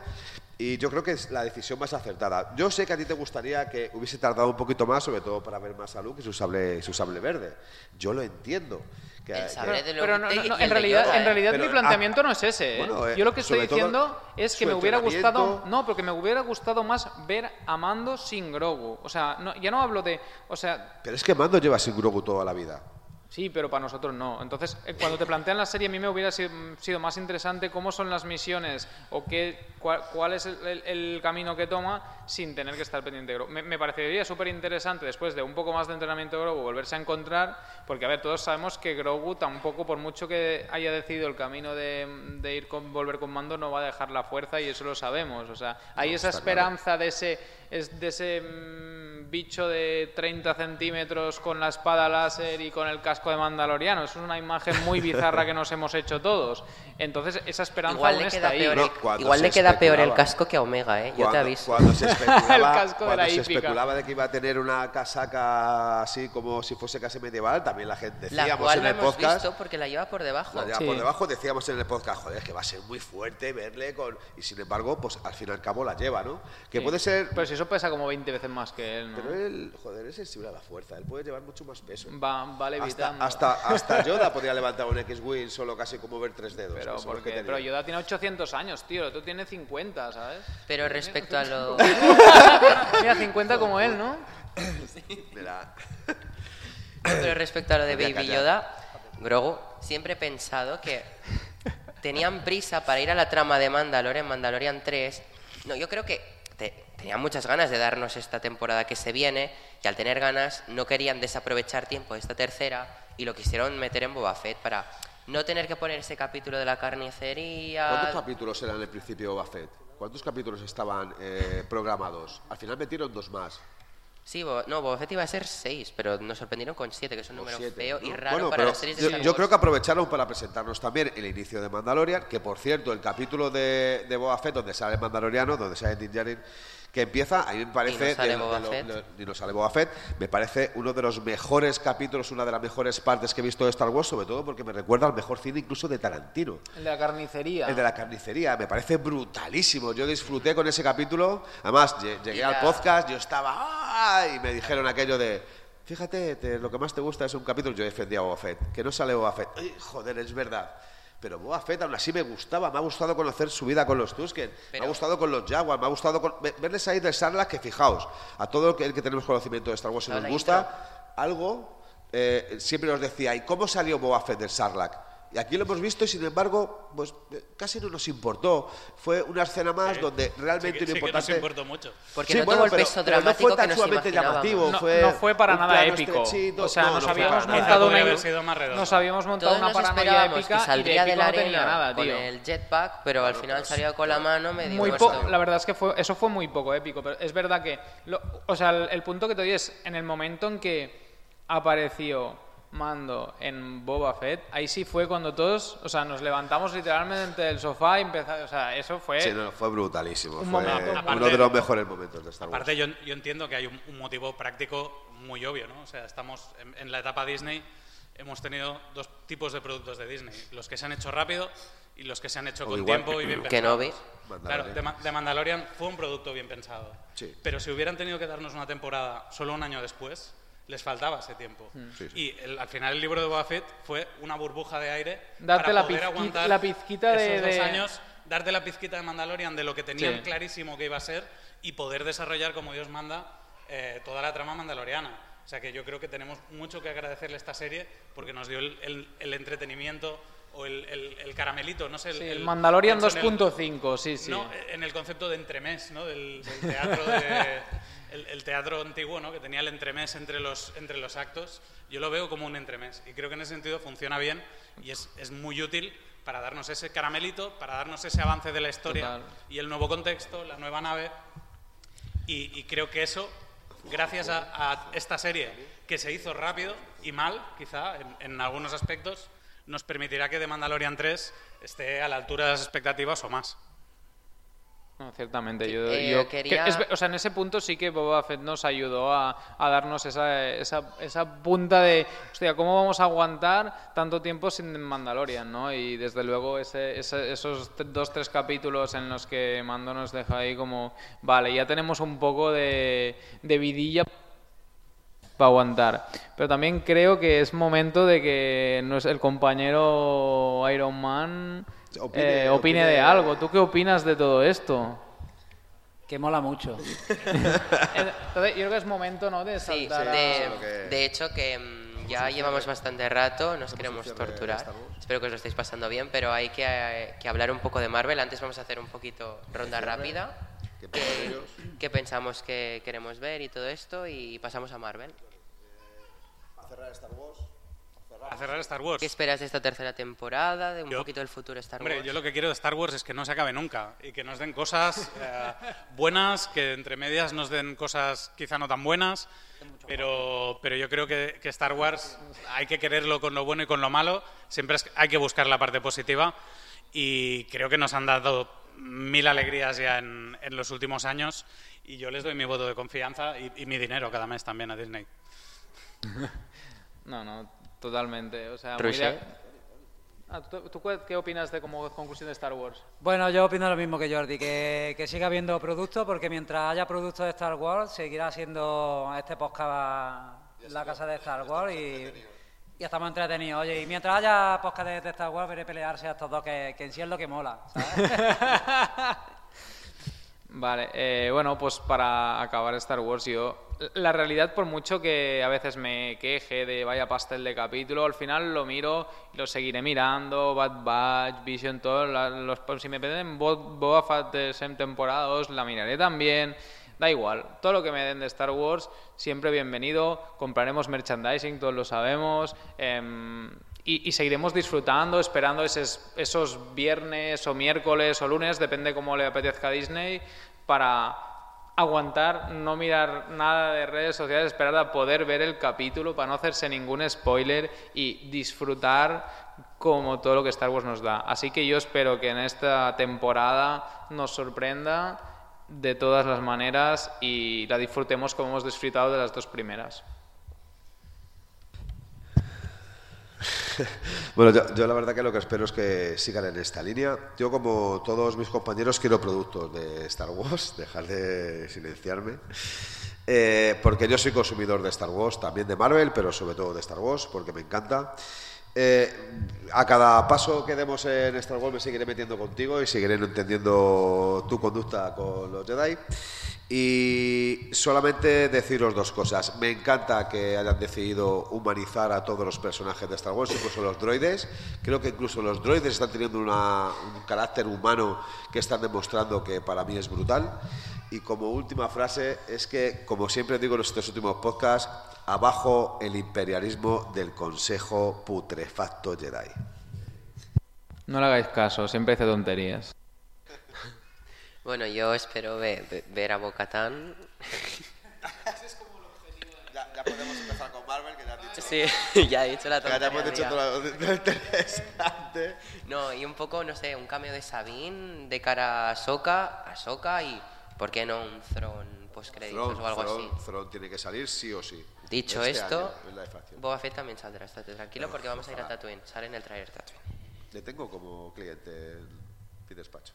y yo creo que es la decisión más acertada. Yo sé que a ti te gustaría que hubiese tardado un poquito más, sobre todo para ver más a Luke y su sable verde. Yo lo entiendo. Que, que- Pero no, no, en realidad, Yoda, en realidad Pero, mi planteamiento ah, no es ese. ¿eh? bueno, eh, Yo lo que estoy diciendo es que me hubiera gustado, no, porque me hubiera gustado más ver a Mando sin Grogu. O sea, no- ya no hablo de, o sea, Pero es que Mando lleva sin Grogu toda la vida. Sí, pero para nosotros no. Entonces, eh, cuando te plantean la serie, a mí me hubiera sido, sido más interesante cómo son las misiones o qué, cuál, cuál es el, el- el camino que toma sin tener que estar pendiente de Grogu. Me, me parecería súper interesante después de un poco más de entrenamiento de Grogu volverse a encontrar, porque a ver, todos sabemos que Grogu tampoco, por mucho que haya decidido el camino de, de ir con volver con mando, no va a dejar la fuerza y eso lo sabemos. O sea, hay esa está claro. esperanza de ese, es de ese mm, bicho de 30 centímetros con la espada láser y con el casco de Mandaloriano. Es una imagen muy bizarra que nos hemos hecho todos. Entonces, esa esperanza Igual aún le está queda ahí. peor, No, el, cuando igual le queda peor el casco que a Omega, ¿eh? Yo te aviso. Cuando se especulaba, El casco de cuando la se hípica. especulaba de que iba a tener una casaca así como si fuese casi medieval, también la gente La decíamos cual en no el hemos podcast. visto porque la lleva por debajo. la lleva Sí. por debajo decíamos en el podcast, joder, que va a ser muy fuerte verle con. Y sin embargo, pues al fin y al cabo la lleva, ¿no? Que Sí. puede ser. Pero si eso pesa como 20 veces más que él, ¿no? Pero él, joder, es sensible a la fuerza, él puede llevar mucho más peso. Va, va Hasta, levitando. hasta, hasta Yoda podría levantar un X-Wing solo casi como ver tres dedos. Pero, porque, pero Yoda tiene 800 años, tío. Tú tienes 50, ¿sabes? Pero respecto a lo... Mira, 50 como él, ¿no? Mira, Pero respecto a lo de Baby callar. Yoda, Grogu, siempre he pensado que tenían prisa para ir a la trama de Mandalorian, Mandalorian 3. No, yo creo que te- tenían muchas ganas de darnos esta temporada que se viene y al tener ganas no querían desaprovechar tiempo de esta tercera y lo quisieron meter en Boba Fett para no tener que poner ese capítulo de la carnicería. ¿Cuántos capítulos eran en el principio de Boba Fett? ¿Cuántos capítulos estaban eh, programados? Al final metieron dos más. Sí, Bo- no, Boba Fett iba a ser 6, pero nos sorprendieron con 7, que es un número siete, feo y raro Bueno, para pero las series de yo, Star yo creo que aprovecharon para presentarnos también el inicio de Mandalorian, que por cierto, el capítulo de, de Boba Fett, donde sale Mandaloriano, donde sale Din Djarin, que empieza, a mí me parece, Y de lo- y sale Boba Fett, me parece uno de los mejores capítulos, una de las mejores partes que he visto de Star Wars, sobre todo porque me recuerda al mejor cine incluso de Tarantino. El de la carnicería. El de la carnicería, me parece brutalísimo. Yo disfruté con ese capítulo. Además, lle- llegué al podcast, yo estaba. ¡ah! Y me dijeron aquello de. Fíjate, te- lo que más te gusta es un capítulo. Yo defendía a Boba Fett. Que no sale Boba Fett. Ay, joder, es verdad. Pero Boba Fett aún así me gustaba. Me ha gustado conocer su vida con los Tusken. Me ha gustado con los Jaguars. Me ha gustado con- ve- verles ahí del Sarlacc. Que fijaos, a todo el que, tenemos conocimiento de Star Wars y Toda nos gusta algo. eh, siempre nos decía, ¿y cómo salió Boba Fett del Sarlacc? Y aquí lo hemos visto y sin embargo, pues eh, casi no nos importó. Fue una escena más donde realmente sí lo sí que nos importante. importó mucho. Porque Sí, no bueno, tuvo el pero- peso pero dramático no fue tan que sumamente llamativo. No, fue no fue para nada épico. estrechito. O sea, No, nos habíamos montado una haber sido más redondo. nos habíamos montado Todos una nos paranoia épica que y de saldría de la arena nada, con tío. el jetpack, pero al final salió con la mano medio Muy la verdad es que fue, eso fue muy poco épico, pero es verdad que, lo- o sea, el, el punto que te doy es en el momento en que apareció Mando en Boba Fett, ahí sí fue cuando todos, o sea, nos levantamos literalmente del sofá y empezamos, o sea, eso fue Sí, no, fue brutalísimo. Un fue momento. uno de los mejores momentos de Star Wars. Aparte, yo, yo entiendo que hay un, un motivo práctico muy obvio, ¿no? O sea, estamos en, en la etapa Disney, hemos tenido dos tipos de productos de Disney: los que se han hecho rápido y los que se han hecho con tiempo y bien Kenobi. pensados. Claro, Mandalorian. de, Ma- de Mandalorian fue un producto bien pensado. Sí. Pero si hubieran tenido que darnos una temporada solo un año después, les faltaba ese tiempo. Sí, sí. Y el- al final el libro de Boba Fett fue una burbuja de aire Darte para la poder aguantar la pizquita de- esos dos de- años, darte la pizquita de Mandalorian de lo que tenían Sí. clarísimo que iba a ser y poder desarrollar como Dios manda eh, toda la trama mandaloriana. O sea que yo creo que tenemos mucho que agradecerle a esta serie porque nos dio el, el- el entretenimiento o el, el- el caramelito, no sé. El, Sí, el Mandalorian en el- 2.5, sí, sí. no, en el concepto de entremés, ¿no? Del, del teatro de- el, el teatro antiguo, ¿no? Que tenía el entremés entre los, entre los actos. Yo lo veo como un entremés y creo que en ese sentido funciona bien y es, es muy útil para darnos ese caramelito, para darnos ese avance de la historia Total. y el nuevo contexto, la nueva nave. Y, y creo que eso, gracias a, a esta serie que se hizo rápido y mal, quizá, en, en algunos aspectos, nos permitirá que The Mandalorian 3 esté a la altura de las expectativas o más. No, ciertamente. Yo, Eh, yo- quería- que es- o sea, en ese punto sí que Boba Fett nos ayudó a, a darnos esa, esa, esa punta de, hostia, ¿cómo vamos a aguantar tanto tiempo sin Mandalorian, no? Y desde luego ese, ese- esos dos, tres capítulos en los que Mando nos deja ahí como, vale, ya tenemos un poco de, de vidilla para aguantar. Pero también creo que es momento de que el compañero Iron Man Opine- eh, opine de opine- algo. ¿Tú qué opinas de todo esto? Que mola mucho. Entonces, yo creo que es momento, ¿no? De Sí, saltar a- de, que- de hecho que mm, ya llevamos bastante rato, nos queremos de torturar. Espero que os lo estéis pasando bien, pero hay que, eh, que hablar un poco de Marvel. Antes vamos a hacer un poquito ronda rápida. ¿Qué ¿Qué, piensan ellos? qué pensamos que queremos ver y todo esto? Y pasamos a Marvel. A cerrar Star Wars. A cerrar Star Wars. ¿Qué esperas de esta tercera temporada? De un Yo- poquito del futuro de Star Wars. Hombre, yo lo que quiero de Star Wars es que no se acabe nunca y que nos den cosas eh, buenas, que entre medias nos den cosas quizá no tan buenas, pero, pero yo creo que, que Star Wars hay que quererlo con lo bueno y con lo malo, siempre hay que buscar la parte positiva y creo que nos han dado mil alegrías ya en, en los últimos años y yo les doy mi voto de confianza y, y mi dinero cada mes también a Disney. No, no, totalmente. O sea, muy de- Ah, ¿tú, tú qué- qué opinas de como conclusión de Star Wars? Bueno, yo opino lo mismo que Jordi, que, que siga habiendo productos, porque mientras haya productos de Star Wars, seguirá siendo este podcast la casa de Star Wars y, y estamos entretenidos. Oye, y mientras haya podcast de, de Star Wars, veré pelearse a estos dos, que, que en sí es lo que mola, ¿sabes? Vale, eh, bueno, pues para acabar Star Wars, yo. La realidad, por mucho que a veces me queje de vaya pastel de capítulo, al final lo miro y lo seguiré mirando. Bad Batch, Vision, todo. la- los, si me piden Bo- Boba Fett de SEM temporada 2, la miraré también. Da igual, todo lo que me den de Star Wars, siempre bienvenido. Compraremos merchandising, todos lo sabemos. em, y, seguiremos disfrutando, esperando esos, esos viernes o miércoles o lunes, depende cómo le apetezca a Disney, para aguantar, no mirar nada de redes sociales, esperar a poder ver el capítulo para no hacerse ningún spoiler y disfrutar como todo lo que Star Wars nos da. Así que yo espero que en esta temporada nos sorprenda de todas las maneras y la disfrutemos como hemos disfrutado de las dos primeras. Bueno, yo, la verdad que lo que espero es que sigan en esta línea. Yo, como todos mis compañeros, quiero productos de Star Wars, dejar de silenciarme. Eh, porque yo soy consumidor de Star Wars, también de Marvel, pero sobre todo de Star Wars, porque me encanta. Eh, a cada paso que demos en Star Wars me seguiré metiendo contigo y seguiré entendiendo tu conducta con los Jedi. Y solamente deciros dos cosas. Me encanta que hayan decidido humanizar a todos los personajes de Star Wars, incluso los droides. Creo que incluso los droides están teniendo una- un carácter humano que están demostrando que para mí es brutal. Y como última frase es que, como siempre digo en estos últimos podcasts, abajo el imperialismo del Consejo Putrefacto Jedi. No le hagáis caso, siempre hace tonterías. Bueno, yo espero ve- ve- ver, a Bocatán. Ya, podemos empezar con Marvel, que ya has dicho. Sí, ya he dicho la tontería. hemos dicho todo lo interesante. No, y un poco, no sé, un cambio de Sabine de cara a Soka, a Soka y, ¿por qué no un Throne postcréditos o algo Thrawn- así? Thrawn tiene que salir sí o sí. Dicho Este esto, año. Boba Fett también saldrá, estate tranquilo porque vamos a ir a Tatooine, sale en el trailer Tatooine. Le tengo como cliente en mi despacho.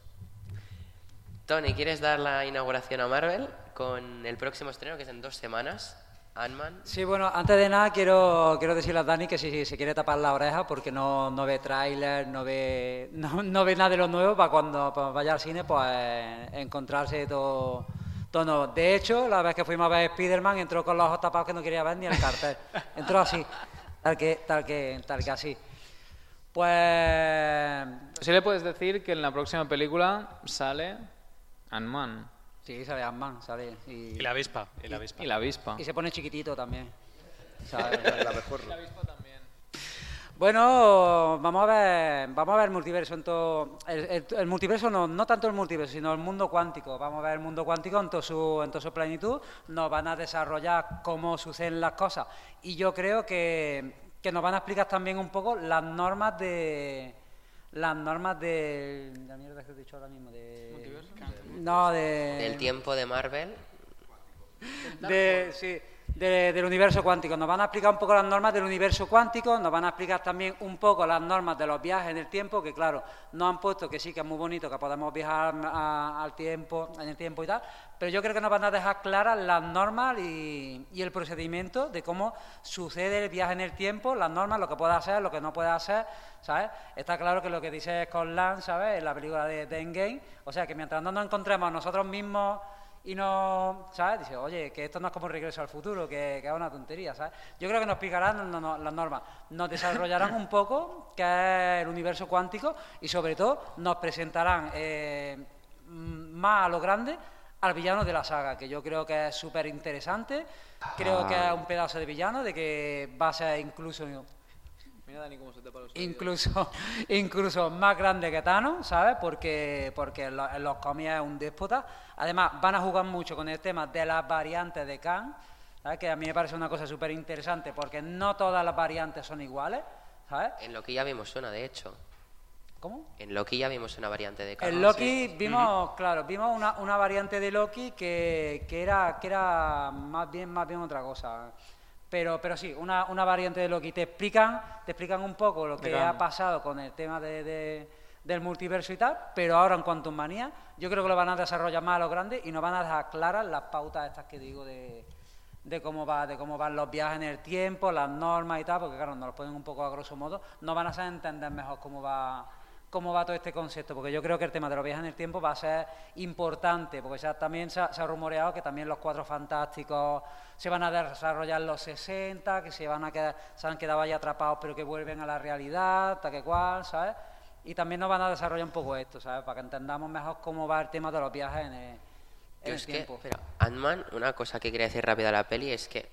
Tony, ¿quieres dar la inauguración a Marvel con el próximo estreno que es en dos semanas? Ant-Man. Sí, bueno, antes de nada quiero, quiero decirle a Dani que si se quiere tapar la oreja porque no, no ve tráiler, no ve, no, no ve nada de lo nuevo para cuando vaya al cine pues encontrarse todo, todo nuevo. De hecho, la vez que fuimos a ver Spider-Man entró con los ojos tapados que no quería ver ni el cartel. Entró así, tal que, tal que, tal que así. Pues Sí le puedes decir que en la próxima película sale Ant-Man sí, sale Ant-Man, sale. Y, Y la avispa, y la avispa. y la avispa. y se pone chiquitito también. ¿sabes? La mejor. Bueno, vamos a ver, vamos a ver el multiverso en todo, el, el- el multiverso no, no tanto el multiverso, sino el mundo cuántico. Vamos a ver el mundo cuántico en toda su, en toda su plenitud. Nos van a desarrollar cómo suceden las cosas y yo creo que, que nos van a explicar también un poco las normas de las normas de la mierda que he dicho ahora mismo de No, de... Del tiempo de Marvel. de- sí, de- del universo cuántico. Nos van a explicar un poco las normas del universo cuántico, nos van a explicar también un poco las normas de los viajes en el tiempo, que claro, nos han puesto que sí, que es muy bonito, que podemos viajar a- al tiempo, en el tiempo y tal, pero yo creo que nos van a dejar claras las normas y, y el procedimiento de cómo sucede el viaje en el tiempo, las normas, lo que puede hacer, lo que no puede hacer, ¿sabes? Está claro que lo que dice Scott Lang, ¿sabes? En la película de, de Endgame, o sea, que mientras no nos encontremos nosotros mismos y no, ¿sabes? Dice, oye, que esto no es como regreso al futuro, que, que es una tontería, ¿sabes? Yo creo que nos no- no- las normas, nos desarrollarán un poco qué es el universo cuántico y sobre todo nos presentarán eh, más a lo grande al villano de la saga, que yo creo que es súper interesante, creo que es un pedazo de villano, de que va a ser incluso Mira, Dani, cómo se te los incluso, incluso más grande que Thanos, ¿sabes? Porque, porque en los, en los cómics es un déspota. Además, van a jugar mucho con el tema de las variantes de Khan, ¿sabes? Que a mí me parece una cosa súper interesante porque no todas las variantes son iguales, ¿sabes? En Loki ya vimos una, de hecho. ¿Cómo? En Loki ya vimos una variante de En Khan. Loki vimos, claro, vimos una, una variante de Loki que, que era, que era más bien, más bien otra cosa. Pero, pero sí, una, una variante de Loki. Te explican, te explican un poco lo que ha pasado con el tema de, de- del multiverso y tal, pero ahora en Quantum Manía, yo creo que lo van a desarrollar más a lo grande y nos van a dejar claras las pautas estas que digo de, de cómo va, de cómo van los viajes en el tiempo, las normas y tal, porque claro, nos lo ponen un poco a grosso modo, nos van a hacer entender mejor cómo va cómo va todo este concepto, porque yo creo que el tema de los viajes en el tiempo va a ser importante, porque ya también se ha, se ha rumoreado que también los cuatro fantásticos se van a desarrollar en los 60, que se van a quedar, se han quedado ahí atrapados pero que vuelven a la realidad, tal que cual, ¿sabes? Y también nos van a desarrollar un poco esto, ¿sabes? Para que entendamos mejor cómo va el tema de los viajes en el, en Yo el es que, tiempo. espera, Ant-Man, una cosa que quería decir rápido a la peli es que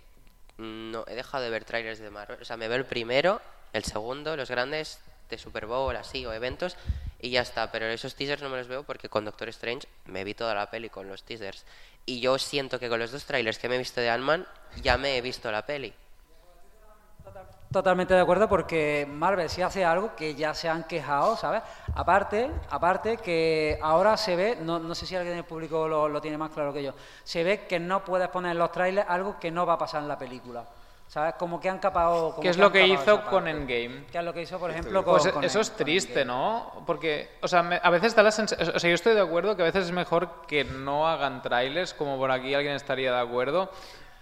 no he dejado de ver trailers de Marvel. O sea, me veo el primero, el segundo, los grandes de Super Bowl, así, o eventos, y ya está. Pero esos teasers no me los veo porque con Doctor Strange me vi toda la peli con los teasers. Y yo siento que con los dos trailers que he visto de Ant-Man, ya me he visto la peli. Totalmente de acuerdo porque Marvel sí hace algo que ya se han quejado, ¿sabes? Aparte, aparte que ahora se ve, no, no sé si alguien del público lo, lo tiene más claro que yo, se ve que no puedes poner en los trailers algo que no va a pasar en la película. ¿Sabes? Como que han capado... como ¿Qué es que lo que hizo con. Endgame? ¿Qué es lo que hizo, por ejemplo, con... Pues con eso es triste? ¿no? Porque, o sea, me- a veces da la sensación, o sea, yo estoy de acuerdo que a veces es mejor que no hagan trailers, como por aquí alguien estaría de acuerdo,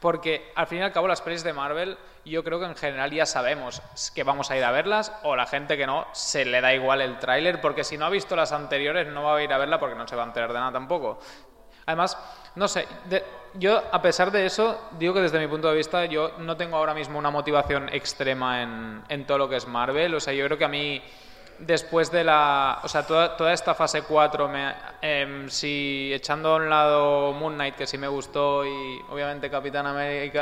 porque al fin y al cabo las pelis de Marvel, yo creo que en general ya sabemos que vamos a ir a verlas, o la gente que no, se le da igual el tráiler, porque si no ha visto las anteriores no va a ir a verla porque no se va a enterar de nada tampoco. Además, no sé, de- yo a pesar de eso, digo que desde mi punto de vista yo no tengo ahora mismo una motivación extrema en, en todo lo que es Marvel. O sea, yo creo que a mí, después de la... O sea, toda, toda esta fase 4, me, em, si echando a un lado Moon Knight, que sí me gustó, y obviamente Capitán América...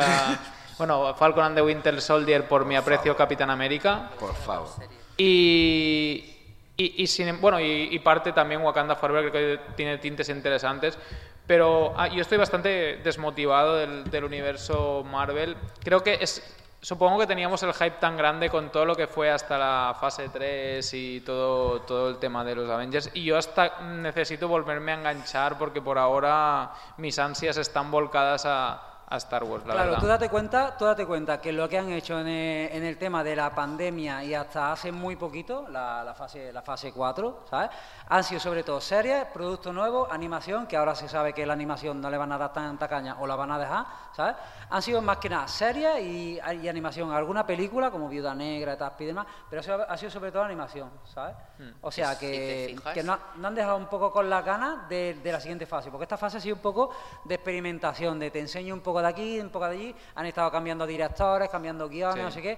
bueno, Falcon and the Winter Soldier por mi aprecio Capitán América. Por favor. Y, y, y sin- bueno, y, y parte también Wakanda Forever, creo que tiene tintes interesantes. Pero ah, yo estoy bastante desmotivado del, universo Marvel. Creo que es. Supongo que teníamos el hype tan grande con todo lo que fue hasta la fase 3 y todo, todo el tema de los Avengers. Y yo hasta necesito volverme a enganchar porque por ahora mis ansias están volcadas a, a Star Wars, la Claro, verdad. tú date cuenta, tú date cuenta que lo que han hecho en el, en el tema de la pandemia y hasta hace muy poquito, la, la fase la fase 4, ¿sabes? Han sido sobre todo series, producto nuevo, animación, que ahora se sabe que la animación no le van a dar tanta caña o la van a dejar, ¿sabes? Han sido más que nada series y, y animación, alguna película como Viuda Negra, Taspi y demás, pero ha sido, ha sido sobre todo animación, ¿sabes? O sea que, fijas- que no, no han dejado un poco con las ganas de, de la siguiente fase, porque esta fase ha sido un poco de experimentación, de te enseño un poco de aquí, un poco de allí, han estado cambiando directores, cambiando guiones, Sí. no sé qué,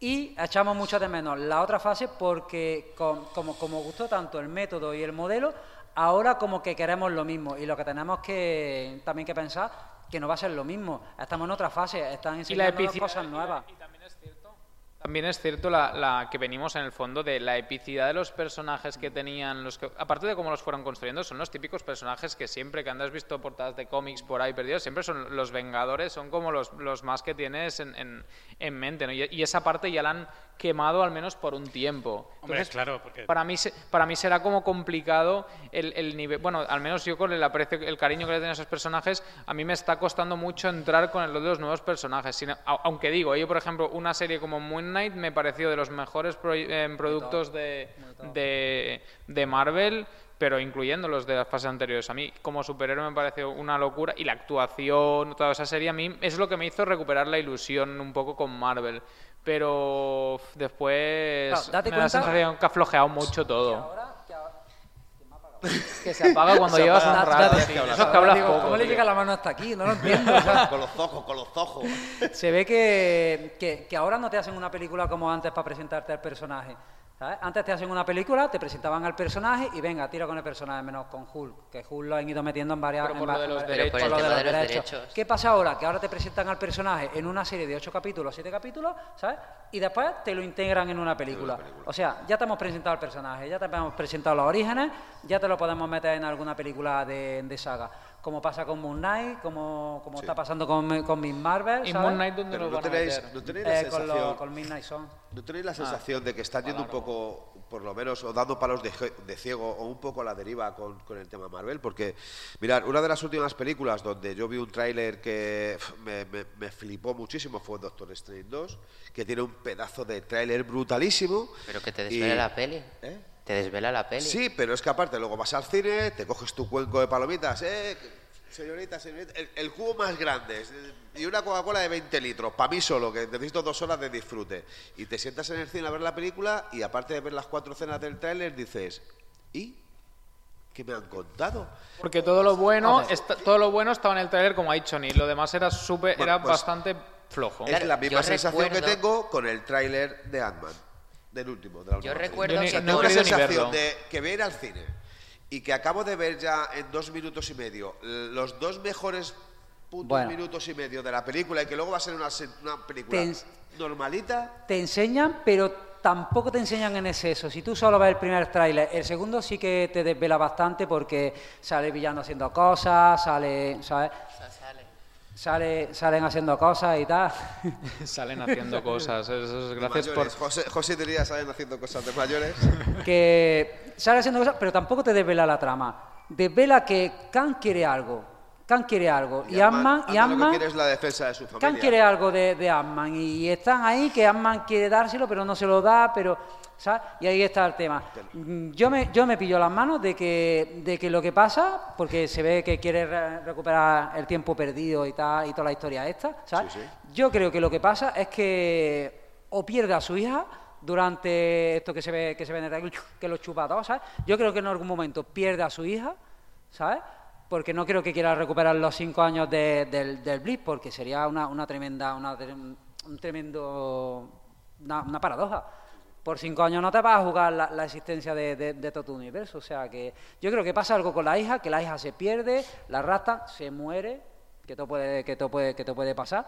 y echamos mucho de menos la otra fase porque con- como, como gustó tanto el método y el modelo, ahora como que queremos lo mismo, y lo que tenemos que también que pensar que no va a ser lo mismo, estamos en otra fase, están y la enseñando cosas nuevas. y también es cierto la, la que venimos en el fondo de la epicidad de los personajes que tenían, los que, aparte de cómo los fueron construyendo, son los típicos personajes que siempre que andas visto portadas de cómics por ahí perdidos, siempre son los Vengadores, son como los, más que tienes en, en, en mente, ¿no? y, y esa parte ya la han quemado al menos por un tiempo. Hombre, claro, porque- para mí se- para mí será como complicado el, el nivel, bueno, al menos yo con el aprecio, el cariño que le tengo a esos personajes, a mí me está costando mucho entrar con el de los nuevos personajes. Sin- a- aunque digo, yo por ejemplo, una serie como Moon Knight me pareció de los mejores pro- eh, productos de, de, de Marvel, pero incluyendo los de las fases anteriores. A mí como superhéroe me pareció una locura y la actuación, toda esa serie a mí es lo que me hizo recuperar la ilusión un poco con Marvel. Pero después Claro, date me da la sensación que ha flojeado mucho todo. Que se apaga cuando Se llevas apaga. un rato. Eso es que hablas Digo, poco, ¿Cómo le llega la mano hasta aquí? No lo entiendo. o sea, Con los ojos, con los ojos. se ve que, que, que ahora no te hacen una película como antes para presentarte al personaje. ¿Sabes? Antes te hacen una película, te presentaban al personaje y venga, tira con el personaje, menos con Hulk, que Hulk lo han ido metiendo en varias... Pero por en lo va- de los derechos. por lo de derechos. ¿Qué pasa ahora? Que ahora te presentan al personaje en una serie de ocho capítulos, siete capítulos, ¿sabes? Y después te lo integran en una película. O sea, ya te hemos presentado al personaje, ya te hemos presentado los orígenes, ya te lo podemos meter en alguna película de, de saga. Como pasa con Moon Knight, como, como está pasando con, con Miss Marvel, ¿Y ¿sabes? Moon Knight dónde Pero lo no van a tenéis, meter? no tenéis la Eh, con, sensación... lo- con Midnight Sun. ¿No tenéis la sensación de que están yendo un poco, por lo menos, o dando palos de, ciego o un poco a la deriva con, con el tema Marvel? Porque, mirad, una de las últimas películas donde yo vi un tráiler que me, me- me flipó muchísimo fue Doctor Strange 2, que tiene un pedazo de tráiler brutalísimo. Pero que te y- desvela la peli. ¿Eh? Te desvela la peli. Sí, pero es que aparte luego vas al cine, te coges tu cuenco de palomitas, eh, señorita, señorita, el, el cubo más grande eh, y una Coca-Cola de 20 litros, para mí solo, que necesito dos horas de disfrute. Y te sientas en el cine a ver la película y aparte de ver las cuatro escenas del tráiler dices, ¿y qué me han contado? Porque todo lo bueno, está- todo lo bueno estaba en el trailer, como ha dicho Ni. Lo demás era súper, Bueno, era pues- bastante flojo. Claro, es la misma sensación que tengo con el tráiler de Ant-Man, del último, de la Yo recuerdo Yo ni- O sea, no tengo la sensación de que voy a ir al cine y que acabo de ver ya en dos minutos y medio los dos mejores puntos Bueno. minutos y medio de la película y que luego va a ser una, película normalita. Te enseñan, pero tampoco te enseñan en exceso. Si tú solo ves el primer tráiler, el segundo sí que te desvela bastante porque sale el villano haciendo cosas, sale, ¿sabes? Sale, salen haciendo cosas y tal. Salen haciendo cosas. Eso es- de gracias por. José, José diría salen haciendo cosas de mayores. que sale haciendo cosas, pero tampoco te desvela la trama. Desvela que Khan quiere algo. Khan quiere algo. Y Ant-Man, y Ant-Man lo que quiere es la defensa de su familia. Khan quiere algo de, de Ant-Man. Y están ahí que Ant-Man quiere dárselo, pero no se lo da, pero. ¿sabes? Y ahí está el tema. Mm, Yo me, yo me pillo las manos de que, de que lo que pasa, porque se ve que quiere re- recuperar el tiempo perdido y tal, y toda la historia esta, ¿sabes? Sí, sí. Yo creo que lo que pasa es que o pierde a su hija durante esto que se ve que se ve en el que lo chupa todo, ¿sabes? Yo creo que en algún momento pierde a su hija, ¿sabes? Porque no creo que quiera recuperar los cinco años de- del, del porque sería una, tremenda, una, un tremendo, una, paradoja. Por cinco años no te vas a jugar la, existencia de, de- de todo tu universo. O sea que yo creo que pasa algo con la hija, que la hija se pierde, la rata se muere, que todo puede, que todo puede, que todo puede pasar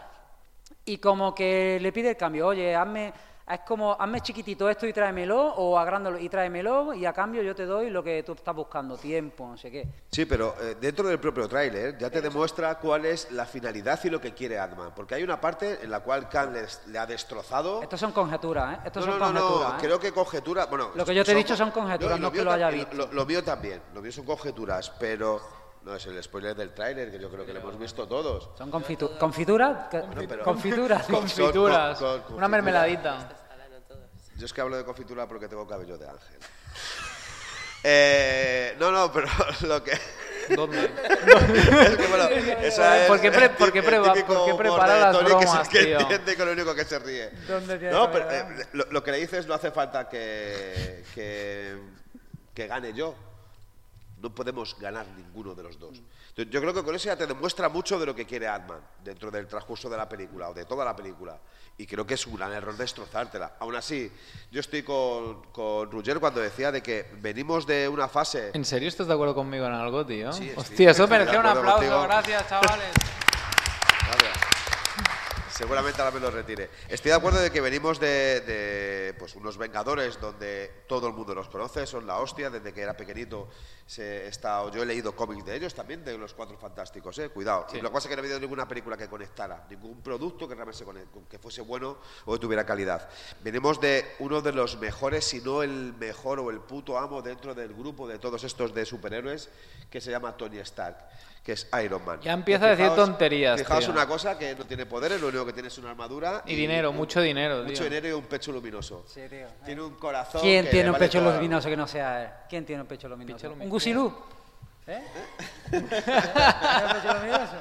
y como que le pide el cambio, oye, hazme, es como, hazme chiquitito esto y tráemelo, o agrándolo y tráemelo, y a cambio yo te doy lo que tú estás buscando, tiempo, no sé qué. Sí, pero eh, dentro del propio tráiler ya te demuestra cuál es la finalidad y lo que quiere Ant-Man. Porque hay una parte en la cual Khan les- le ha destrozado. Estos son conjeturas, ¿eh? Estos no, son no, no, conjeturas, no, ¿eh? creo que conjetura. Bueno, Lo que yo te he dicho son conjeturas, no que lo haya visto. Lo, lo mío también, lo mío son conjeturas, pero no es el spoiler del tráiler que yo creo que lo hemos visto todos. Son confitu- confituras, que- confituras. Confituras. Con- con- Una mermeladita. Yo es que hablo de confitura porque tengo cabello de ángel. Eh, no, no, pero lo que. ¿Dónde? es que, bueno, esa es ¿Por qué pre- por qué por qué prepara las que bromas, que entiende con lo único que se ríe. ¿Dónde tiene No, pero eh, lo, lo que le dices no hace falta que, que, que gane yo. No podemos ganar ninguno de los dos. Entonces, Yo creo que con eso ya te demuestra mucho de lo que quiere Ant-Man dentro del transcurso de la película o de toda la película. Y creo que es un gran error destrozártela. Aún así, yo estoy con, con Roger cuando decía de que venimos de una fase. ¿En serio estás de acuerdo conmigo en algo, tío? Sí, Hostia, eso merecía un aplauso. contigo. Gracias, chavales. Seguramente ahora me lo retire. Estoy de acuerdo de que venimos de, de, pues unos Vengadores donde todo el mundo los conoce, son la hostia, desde que era pequeñito se estado- yo he leído cómics de ellos también, de los Cuatro Fantásticos, eh, cuidado. Lo que pasa es que no he habido ninguna película que conectara, ningún producto que realmente se conect- que fuese bueno o que tuviera calidad. Venimos de uno de los mejores, si no el mejor o el puto amo dentro del grupo de todos estos de superhéroes que se llama Tony Stark, que es Iron Man. Ya empieza a decir tonterías, Fijaos tío. una cosa que no tiene poderes, lo único que tiene es una armadura Y dinero, un- mucho dinero, Mucho tío. dinero y un pecho luminoso. Sí, tío. Tiene un corazón. ¿Quién que tiene un vale pecho la- luminoso que no sea él? ¿Quién tiene un pecho luminoso? Pecho ¿Un gusilú? ¿Eh? ¿Tiene un pecho luminoso?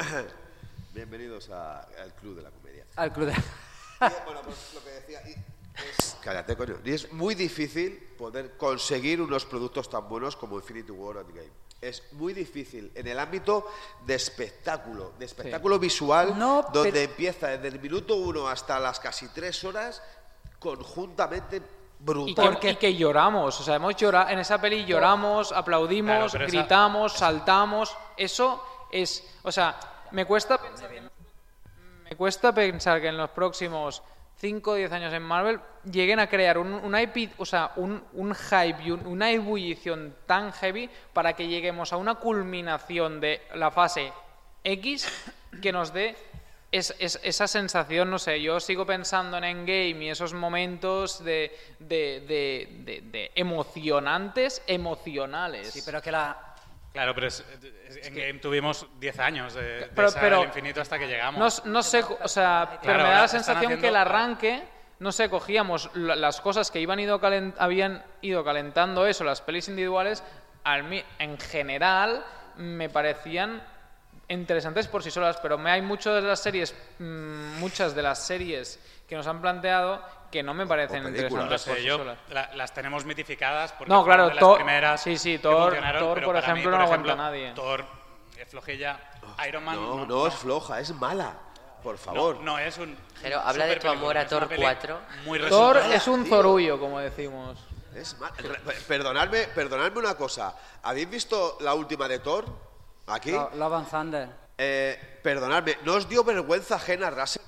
Bienvenidos a- al Club de la Comedia. Al club de... Y, bueno, pues lo que decía. y es- cállate, coño. Y es muy difícil poder conseguir unos productos tan buenos como Infinity War Endgame. Es muy difícil en el ámbito de espectáculo, de espectáculo visual, No, donde pero- empieza desde el minuto uno hasta las casi tres horas conjuntamente Y brutal. que, y que lloramos, o sea, hemos llorado, en esa peli lloramos, aplaudimos, Claro, pero esa- gritamos, saltamos, eso es, o sea, me cuesta pensar, me cuesta pensar que en los próximos 5 o 10 años en Marvel lleguen a crear un, una epi- o sea, un, un hype y un- una ebullición tan heavy para que lleguemos a una culminación de la fase X que nos dé es, es- esa sensación, no sé, yo sigo pensando en Endgame y esos momentos de, de, de- de- emocionantes, emocionales. Sí, pero que la... Claro, pero es- es- en Game tuvimos 10 años de, de Pero- esa pero- al infinito hasta que llegamos. No, no sé, o sea, pero Claro, me da la sensación que el arranque, no sé, cogíamos la- las cosas que iban ido calen- habían ido calentando eso, las pelis individuales, al mi- en general me parecían interesantes por sí solas, pero me hay muchas de las series, mm, muchas de las series que nos han planteado que no me parecen. No interesantes sé, yo la- las tenemos mitificadas porque No, claro, de las Thor- primeras sí, sí, Thor- Thor, por mí, ejemplo, no aguanta nadie. Thor es flojilla, Iron Man No, no, es floja, es mala. Por favor. no, no es un Pero habla de tu amor a Thor peli 4. Muy Thor es un zorullo, como decimos. Es mal. Perdonadme, perdonadme una cosa. ¿Habéis visto la última de Thor? Aquí. Lo- Love and Thunder. Eh, perdonadme, ¿no os dio vergüenza ajena Russell?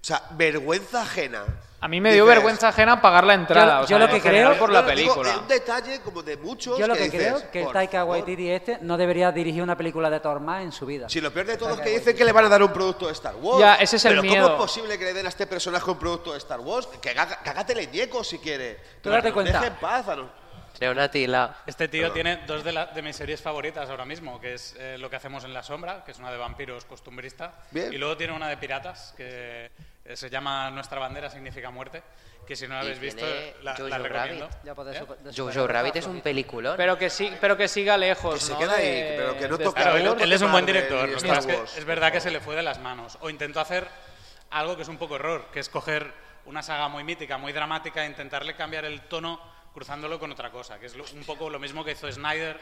O sea, vergüenza ajena. A mí me dio Dices, vergüenza ajena pagar la entrada. Yo- o sea, yo lo en que general creo- por la digo, película. es un detalle como de muchos. Yo lo que dices, creo que el por Taika favor. Waititi este no debería dirigir una película de Thor más en su vida. Si lo peor de todo es que dicen que le van a dar un producto de Star Wars. Ya, ese es el pero miedo. ¿cómo es posible que le den a este personaje un producto de Star Wars? Que haga- cágatele ñeco si quiere. Tú date cuenta. Deje en paz a no- Neonatila. Este tío tiene dos de, la- de mis series favoritas ahora mismo, que es eh, Lo que hacemos en la sombra, que es una de vampiros costumbrista, Bien. y luego tiene una de piratas, que se llama Nuestra bandera significa muerte, que si no la habéis visto, la, Jojo la recomiendo. Rabbit. ¿Eh? de Jojo Rabbit es un peliculón. Pero que, sí, pero que siga lejos, Que se ¿no? quede ahí, de- pero que no Star Claro, él, es un buen director, y lo que Star pasa es que Wars. es verdad que se le fue de las manos, o intentó hacer algo que es un poco error, que es coger una saga muy mítica, muy dramática, e intentarle cambiar el tono cruzándolo con otra cosa, que es un poco lo mismo que hizo Snyder,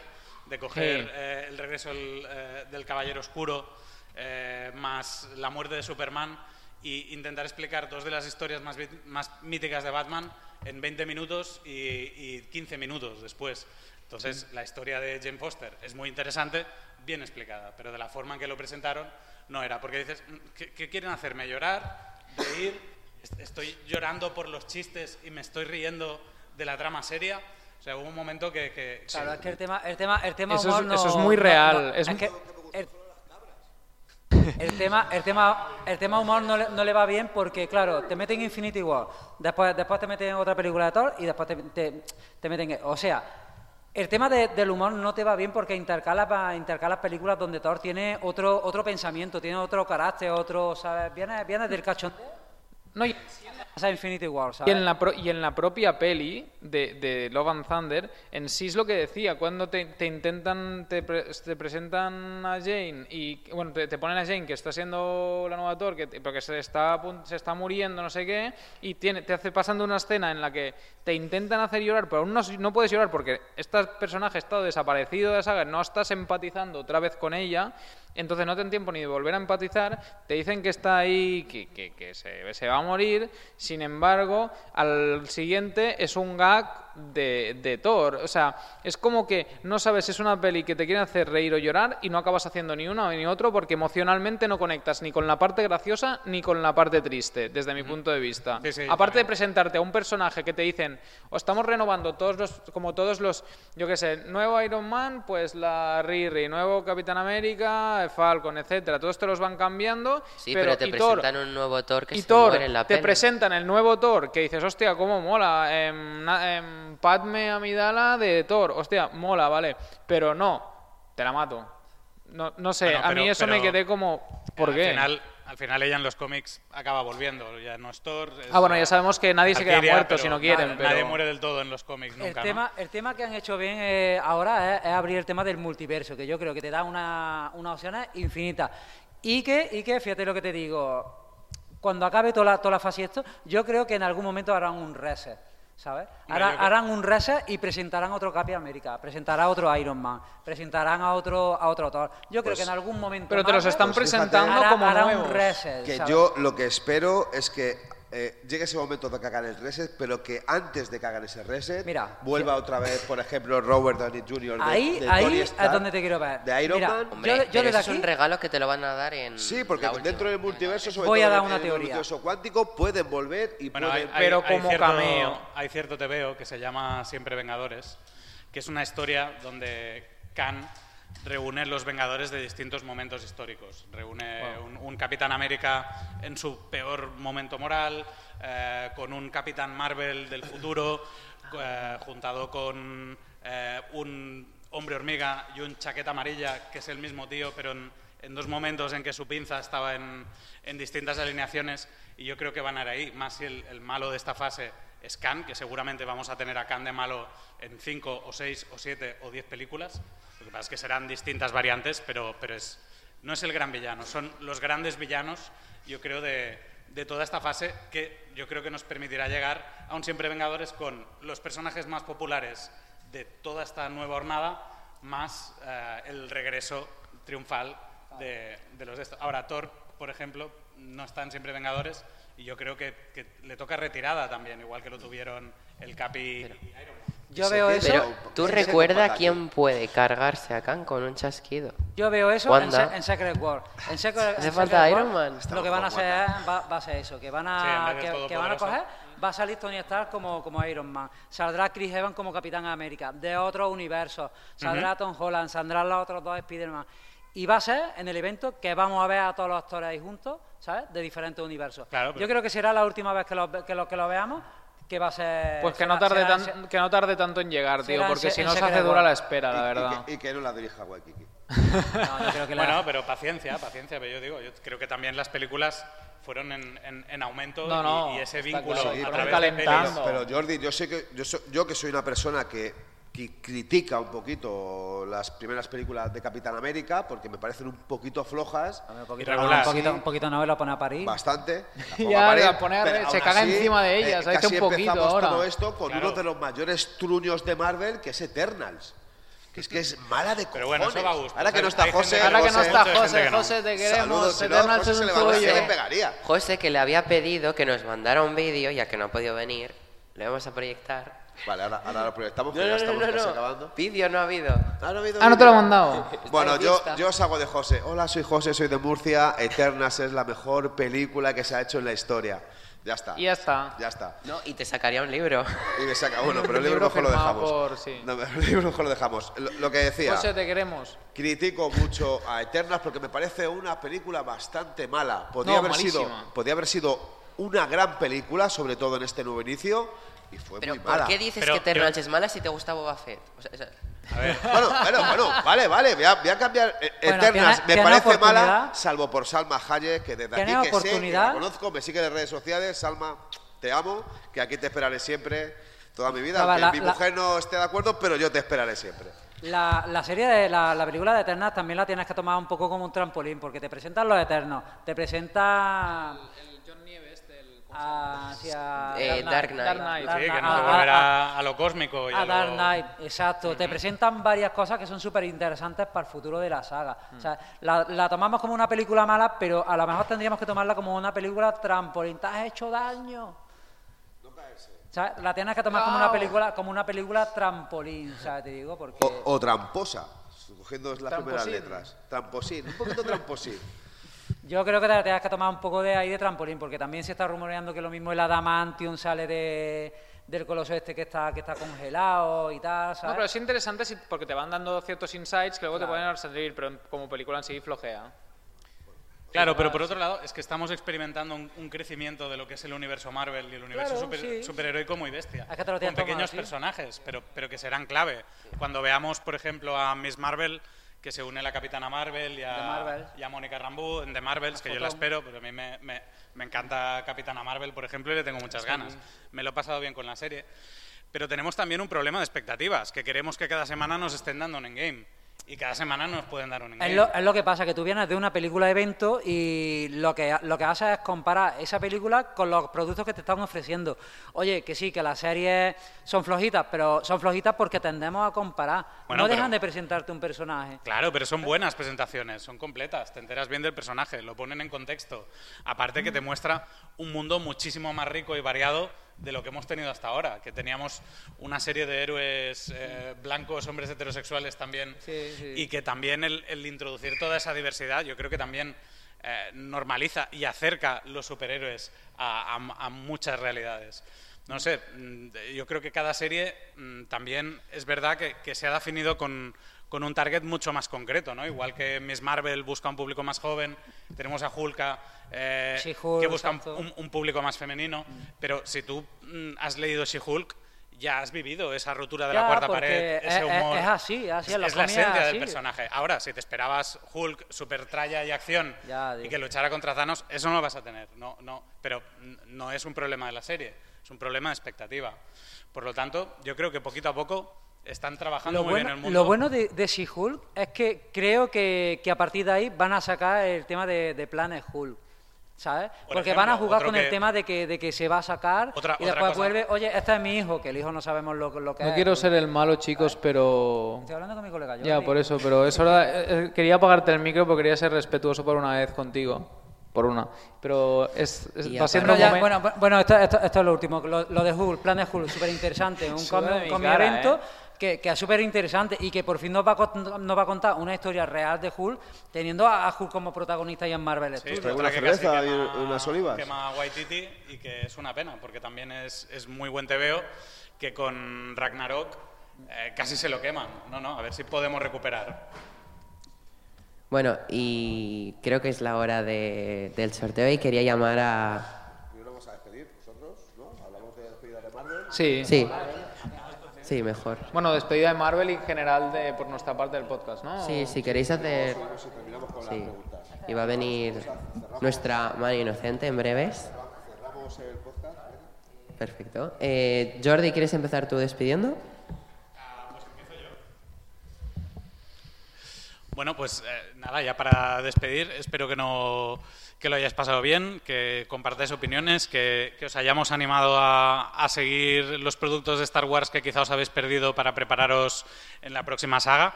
de coger Sí. eh, el regreso del, eh, del Caballero Oscuro, eh, más la muerte de Superman, y intentar explicar dos de las historias más, más míticas de Batman en 20 minutos y, y 15 minutos después. Entonces, la historia de Jane Foster es muy interesante, bien explicada, pero de la forma en que lo presentaron no era. Porque dices, "Mm, ¿qué, qué quieren hacerme? ¿Llorar? ¿Reír? Est- ¿Estoy llorando por los chistes y me estoy riendo de la trama seria? O sea, hubo un momento que... que- Claro, que- es que el tema, el tema, el tema Eso humor es- no- eso es muy no- real, no, es- que el, tema, el tema, el tema humor no le, no le va bien porque, claro, te meten Infinity War, después, después te meten otra película de Thor y después te, te- te meten, o sea, el tema de- del humor no te va bien porque intercalas películas donde Thor tiene otro, otro pensamiento, tiene otro carácter, otro, ¿sabes? Viene, viene del cachondeo. No, y, Pasa Infinity War, y en la pro- y en la propia peli de, de Love and Thunder, en sí es lo que decía, cuando te, te intentan, te, pre- te presentan a Jane y, bueno, te, te ponen a Jane que está siendo la nueva Thor, que, pero que se está, se está muriendo, no sé qué, y tiene, te hace pasando una escena en la que te intentan hacer llorar, pero aún no, no puedes llorar porque este personaje ha estado desaparecido de la saga, no estás empatizando otra vez con ella, entonces no te tiempo ni de volver a empatizar, te dicen que está ahí, que, que- que se, se va a morir, sin embargo, al siguiente es un gag de, de Thor. O sea, es como que no sabes si es una peli que te quiere hacer reír o llorar y no acabas haciendo ni uno ni otro porque emocionalmente no conectas ni con la parte graciosa ni con la parte triste, desde mi punto de vista. Sí, sí, Aparte de presentarte a un personaje que te dicen, o estamos renovando todos los, como todos los, yo qué sé, nuevo Iron Man, pues la Riri, nuevo Capitán América, Falcon, etcétera. Todos te los van cambiando. Sí, pero, te y Thor- presentan un nuevo Thor que y se Thor muere en la te peli. presentan el nuevo Thor que dices, hostia, cómo mola. em, na- Padme Amidala de Thor, hostia, mola, vale. Pero no, te la mato. No, no sé, Bueno, a mí eso me quedé como, ¿por al qué? Final, al final ella en los cómics acaba volviendo, ya no es Thor. es Ah, bueno, ya sabemos que nadie se queda muerto pero si no quieren, Nadie, pero- nadie muere del todo en los cómics nunca, el, ¿no? tema, el tema que han hecho bien eh, ahora es, es abrir el tema del multiverso, que yo creo que te da una, unas opciones infinitas. Y que, y que, fíjate lo que te digo, cuando acabe toda la, toda la fase y esto, yo creo que en algún momento harán un reset, ¿sabes? Hombre, Hará- yo creo- harán un reset y presentarán otro Capi América, presentarán otro Iron Man, presentarán a otro, a otro Thor. Yo creo Pues- que en algún momento Pero te los están Pues fíjate- presentando hará, como hará nuevos. un reset. Que ¿sabes? yo lo que espero es que eh, llegue ese momento de que hagan el reset, pero que antes de que hagan ese reset, Mira, vuelva otra vez, por ejemplo, Robert Downey Jr. de, Ahí, de ahí Tony Stark, donde te quiero ver. De Iron Mira, Man. Hombre, Yo- yo pero desde eso es un aquí- regalo que te lo van a dar en Sí, porque la última. dentro del multiverso, sobre Voy a todo dar en- una en el multiverso cuántico, pueden volver y Bueno, hay, pueden... hay- Pero hay como cierto, cameo. Hay cierto TVO que se llama Siempre Vengadores, que es una historia donde Khan reúne los Vengadores de distintos momentos históricos. Reúne un, un Capitán América en su peor momento moral, eh, con un Capitán Marvel del futuro, eh, juntado con eh, un hombre hormiga y un chaqueta amarilla, que es el mismo tío, pero en, en dos momentos en que su pinza estaba en, en distintas alineaciones, y yo creo que van a ir ahí, más si el, el malo de esta fase es Khan, que seguramente vamos a tener a Khan de malo en cinco o seis o siete o diez películas, lo que pasa es que serán distintas variantes, pero, pero es, no es el gran villano, son los grandes villanos, yo creo, de, de toda esta fase, que yo creo que nos permitirá llegar a un Siempre Vengadores con los personajes más populares de toda esta nueva jornada, más eh, el regreso triunfal de, de los de estos. Ahora, Thor, por ejemplo, no están siempre Vengadores y yo creo que, que le toca retirada también, igual que lo tuvieron el Capi y Iron Man. Yo veo eso. Pero tú recuerda quién puede cargarse a Khan con un chasquido. Yo veo eso en, Wanda. Se- en Secret War. En Secret, Hace en falta Secret Iron War, Man. Lo que van a hacer es- va, va a ser eso, que van a, que, que van a coger, va a salir Tony Stark como, como Iron Man, saldrá Chris Evans como Capitán América, de otro universo, saldrá Tom Holland, saldrán los otros dos Spider-Man. Y va a ser en el evento que vamos a ver a todos los actores ahí juntos, ¿sabes? De diferentes universos. Claro, pero- Yo creo que será la última vez que lo, que lo, que lo veamos, que va a ser... Pues que será- no tarde será- tan- que no tarde tanto en llegar, tío, porque si no se hace dura la espera, la y- y verdad. que- Y, que no la dirija Waikiki. No, yo creo que la- Bueno, pero paciencia, paciencia, pero yo digo, yo creo que también las películas fueron en, en- en aumento No, y- no, y, ese vínculo claro, a través de calentando. pelis- Pero Jordi, yo sé que yo, so- yo que soy una persona que critica un poquito las primeras películas de Capitán América porque me parecen un poquito flojas, Un poquito, un poquito, un poquito no lo pone a París. bastante. Ya, pone a re- se caga así, encima de ellas, hace casi un poquito empezamos ahora. todo esto con Claro. uno de los mayores truños de Marvel que es Eternals. Que es que es mala de cojones. Pero bueno, eso va a gusto. Ahora que no está José, Ahora que no José, está José. José, te queremos, Eternals es un tuyo. pegaría. José, que le había pedido que nos mandara un vídeo, ya que no ha podido venir, le vamos a proyectar. Vale, ahora, ahora lo proyectamos, No, que ya no, estamos no, casi no. acabando. Vídeo no ha habido. Ah, no, ha habido Ah, no te lo he mandado. Bueno, en yo, yo os hago de José. Hola, soy José, soy de Murcia. Eternals es la mejor película que se ha hecho en la historia. Ya está. Y ya está. Ya está. No, y te sacaría un libro. Y me saca uno, pero el libro libro mejor lo dejamos. por- sí. No, el libro mejor lo dejamos. Lo, lo que decía, José, te queremos. critico mucho a Eternals porque me parece una película bastante mala. Podía, No, haber, sido, podía haber sido una gran película, sobre todo en este nuevo inicio, y fue Pero muy mala. ¿por qué dices Pero que Eternals yo- es mala si te gusta Boba Fett? O sea, o sea, A ver, Bueno, bueno, bueno, vale, vale, voy a, voy a cambiar. Eh, Bueno, Eternals me parece mala, salvo por Salma Hayek, que desde aquí que sé, que oportunidad. la conozco, me sigue en redes sociales. Salma, te amo, que aquí te esperaré siempre, toda mi vida. Aunque la- mi la- mujer no esté de acuerdo, pero yo te esperaré siempre. La, la serie de la, la película de Eternas también la tienes que tomar un poco como un trampolín, porque te presentan los Eternos, te presenta El John Nieves del... a, sí, a Eh, Dark Knight. Dark Knight. sí, que Knight, nos a- devolverá a- a, lo cósmico y a, a lo- Dark Knight, exacto. Te presentan varias cosas que son súper interesantes para el futuro de la saga. O sea, la, la tomamos como una película mala, pero a lo mejor tendríamos que tomarla como una película trampolín. Te has hecho daño. ¿sabes? La tienes que tomar como una película, como una película trampolín, ¿sabes? Te digo, porque... O, o tramposa, cogiendo las primeras letras. Tramposín, un poquito tramposín. Yo creo que te la tienes que tomar un poco de ahí de trampolín, porque también se está rumoreando que lo mismo el Adamantium sale de, del coloso este que está, que está congelado y tal, No, pero es interesante si- porque te van dando ciertos insights que luego te pueden servir, pero como película en sí flojea. Claro, pero por otro lado, es que estamos experimentando un, un crecimiento de lo que es el universo Marvel y el universo Claro, super- sí. superheroico muy bestia. Es que te lo con tomado pequeños personajes, pero, pero que serán clave. Cuando veamos, por ejemplo, a Miss Marvel, que se une a la Capitana Marvel y Marvel. a, y a Mónica Rambeau en The Marvels, que yo la espero, pero a mí me, me- me encanta Capitana Marvel, por ejemplo, y le tengo muchas ganas. Me lo he pasado bien con la serie. Pero tenemos también un problema de expectativas, que queremos que cada semana nos estén dando un endgame. Y cada semana nos pueden dar un endgame. Es lo, es lo que pasa, que tú vienes de una película de evento y lo que, lo que haces es comparar esa película con los productos que te están ofreciendo. Oye, que sí, que las series son flojitas, pero son flojitas porque tendemos a comparar. Bueno, no pero- dejan de presentarte un personaje. Claro, pero son buenas presentaciones, son completas, te enteras bien del personaje, lo ponen en contexto. Aparte que te muestra un mundo muchísimo más rico y variado de lo que hemos tenido hasta ahora, que teníamos una serie de héroes eh, blancos, hombres heterosexuales también, Sí, sí. y que también el, el introducir toda esa diversidad, yo creo que también eh, normaliza y acerca los superhéroes a, a- a muchas realidades. No sé, mm, yo creo que cada serie mm, también es verdad que, que se ha definido con, con un target mucho más concreto, ¿no? Igual que Miss Marvel busca un público más joven, tenemos a Hulka eh, que busca un, público más femenino, pero si tú mm, has leído She-Hulk, ya has vivido esa rotura de la cuarta pared, ese es- es- humor. es así, así, en la es la comida esencia es del personaje. Ahora, si te esperabas Hulk, super tralla y acción Ya, y que luchara contra Thanos, eso no lo vas a tener. No, no, pero no es un problema de la serie, es un problema de expectativa. Por lo tanto, yo creo que poquito a poco están trabajando Lo muy bueno, bien el mundo. lo bueno de, de She-Hulk es que creo que, que a partir de ahí van a sacar el tema de, de planes Hulk. ¿Sabes? Por Porque ejemplo, van a jugar con el que- tema de que, de que se va a sacar Otra- y otra después cosa. vuelve, oye, este es mi hijo, que el hijo no sabemos lo, lo que No es. quiero ser el malo, chicos, pero... Estoy hablando con mi colega. Ya, Jordi. por eso, pero es hora... eh, eh, quería apagarte el micro porque quería ser respetuoso por una vez contigo. Por una. Pero es, es- va siendo Bueno, ya, bueno, bu- bueno, esto, esto- esto es lo último. Lo, lo de Hulk, plan de Hulk, súper interesante. Un cómic, evento ¿eh? Que, que es súper interesante y que por fin nos va, a, cont- nos va a contar una historia real de Hulk, teniendo a, a Hulk como protagonista y en Marvel Sí, otra una cerveza y unas olivas. Quema Waititi y que es una pena, porque también es, es muy buen tebeo que con Ragnarok eh, casi se lo queman. No, no, a ver si podemos recuperar. Bueno, y creo que es la hora de- del sorteo y quería llamar a... Primero vamos a despedir nosotros, ¿no? Hablamos de despedida de Marvel. Sí. Sí. Sí, mejor. Bueno, despedida de Marvel y en general de, por nuestra parte del podcast, ¿no? Sí, si queréis hacer... Sí. Y va a venir nuestra mano inocente en breves. Cerramos el podcast. Perfecto. Eh, Jordi, ¿quieres empezar tú despidiendo? Bueno, pues eh, nada, ya para despedir, espero que no que lo hayáis pasado bien, que compartáis opiniones, que, que os hayamos animado a, a seguir los productos de Star Wars que quizá os habéis perdido para prepararos en la próxima saga.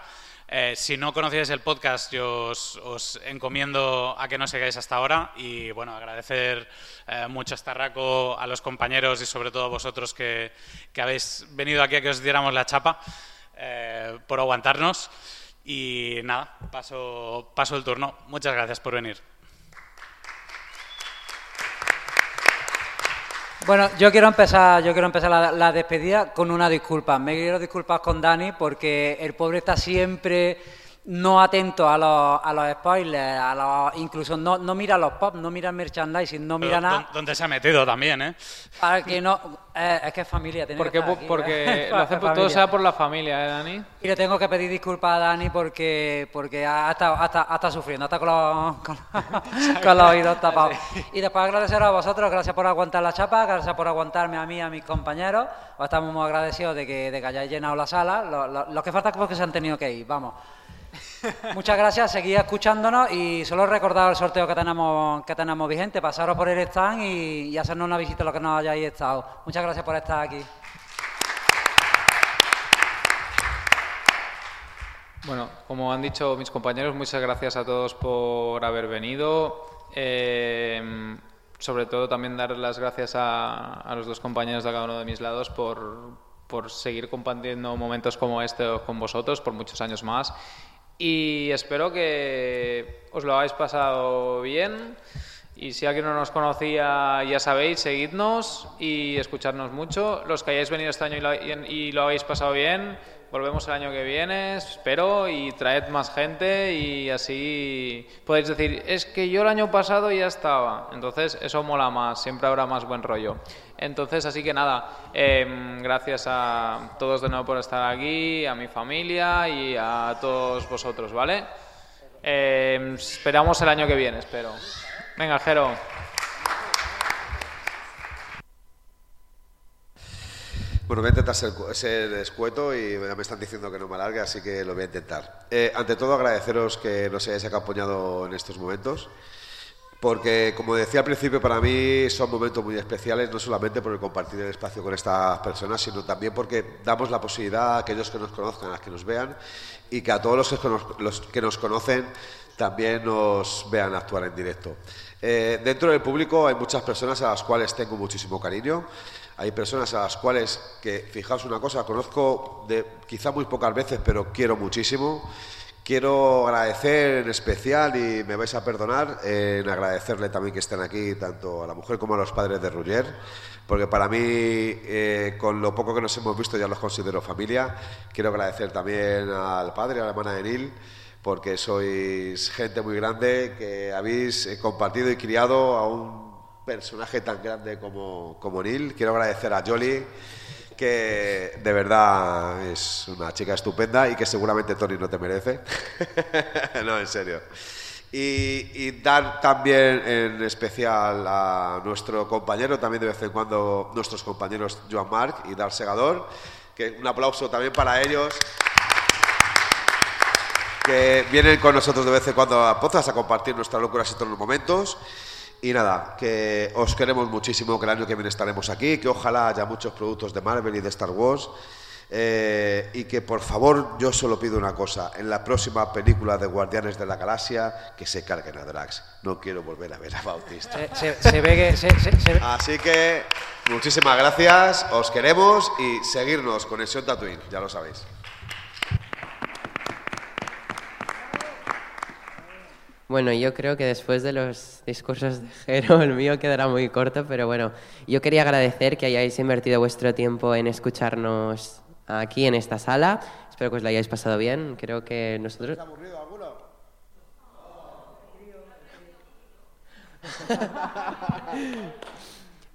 Eh, si no conocíais el podcast, yo os, os encomiendo a que no sigáis hasta ahora y bueno, agradecer eh, mucho a Starraco, a los compañeros y sobre todo a vosotros que, que habéis venido aquí a que os diéramos la chapa eh, por aguantarnos. Y nada, paso, paso el turno. Muchas gracias por venir. Bueno, yo quiero empezar, yo quiero empezar la, la despedida con una disculpa. Me quiero disculpar con Dani porque el pobre está siempre no atento a los, a los spoilers, a los, incluso no, no mira los pop, no mira el merchandising, no mira Pero, nada. ¿dó- ¿Dónde se ha metido también, eh? Para que no, eh, es que es familia, tiene Porque, que estar aquí, porque ¿eh? lo hace todo sea por la familia, ¿eh, Dani? Y le tengo que pedir disculpas a Dani porque, porque ha, estado, ha, estado, ha estado sufriendo, está con los, con, con los oídos tapados. Y después agradecer a vosotros, gracias por aguantar la chapa, gracias por aguantarme a mí y a mis compañeros. Os estamos muy agradecidos de que, de que hayáis llenado la sala. Lo, lo- lo que falta es que se han tenido que ir, vamos. Muchas gracias, seguid escuchándonos y solo recordad el sorteo que tenemos, que tenemos vigente, pasaros por el stand y, y hacernos una visita a lo que nos hayáis estado. Muchas gracias por estar aquí. Bueno, como han dicho mis compañeros, muchas gracias a todos por haber venido. Eh, sobre todo también dar las gracias a, a los dos compañeros de cada uno de mis lados por, por seguir compartiendo momentos como este con vosotros por muchos años más. Y espero que os lo habéis pasado bien. Y si alguien no nos conocía, ya sabéis, seguidnos y escucharnos mucho. Los que hayáis venido este año y lo, y- y lo habéis pasado bien, volvemos el año que viene, espero, y traed más gente y así podéis decir, es que yo el año pasado ya estaba. Entonces eso mola más, siempre habrá más buen rollo. Entonces, así que nada, em, gracias a todos de nuevo por estar aquí, a mi familia y a todos vosotros, ¿vale? Em, esperamos el año que viene, espero. Venga, Jero. Bueno, voy a intentar ser, ser escueto y me están diciendo que no me alargue, así que lo voy a intentar. Eh, ante todo, agradeceros que nos hayáis acompañado en estos momentos, porque, como decía al principio, para mí son momentos muy especiales, no solamente por el compartir el espacio con estas personas, sino también porque damos la posibilidad a aquellos que nos conozcan, a los que nos vean, y que a todos los que, cono- los que nos conocen también nos vean actuar en directo. Eh, dentro del público hay muchas personas a las cuales tengo muchísimo cariño. Hay personas a las cuales que, fijaos una cosa, conozco de quizá muy pocas veces, pero quiero muchísimo. Quiero agradecer en especial, y me vais a perdonar, en agradecerle también que estén aquí, tanto a la mujer como a los padres de Rugger, porque para mí, eh, con lo poco que nos hemos visto, ya los considero familia. Quiero agradecer también al padre, a la hermana de Nil, porque sois gente muy grande que habéis eh, compartido y criado a un personaje tan grande como, como Neil. Quiero agradecer a Jolly, que de verdad es una chica estupenda y que seguramente Tony no te merece. no, en serio. Y, y dar también en especial a nuestro compañero, también de vez en cuando nuestros compañeros Joan Marc y Dar Segador, que un aplauso también para ellos que vienen con nosotros de vez en cuando a Pozas a compartir nuestras locuras y todos los momentos. Y nada, que os queremos muchísimo, que el año que viene estaremos aquí, que ojalá haya muchos productos de Marvel y de Star Wars. eh, y que por favor yo solo pido una cosa, en la próxima película de Guardianes de la Galaxia, que se carguen a Drax. No quiero volver a ver a Bautista. Se, se- se ve que. se- Así que muchísimas gracias, os queremos y seguirnos, Conexión Tatooine, ya lo sabéis. Bueno, yo creo que después de los discursos de Jero, el mío quedará muy corto, pero bueno, yo quería agradecer que hayáis invertido vuestro tiempo en escucharnos aquí en esta sala. Espero que os la hayáis pasado bien. Creo que nosotros... aburrido alguno?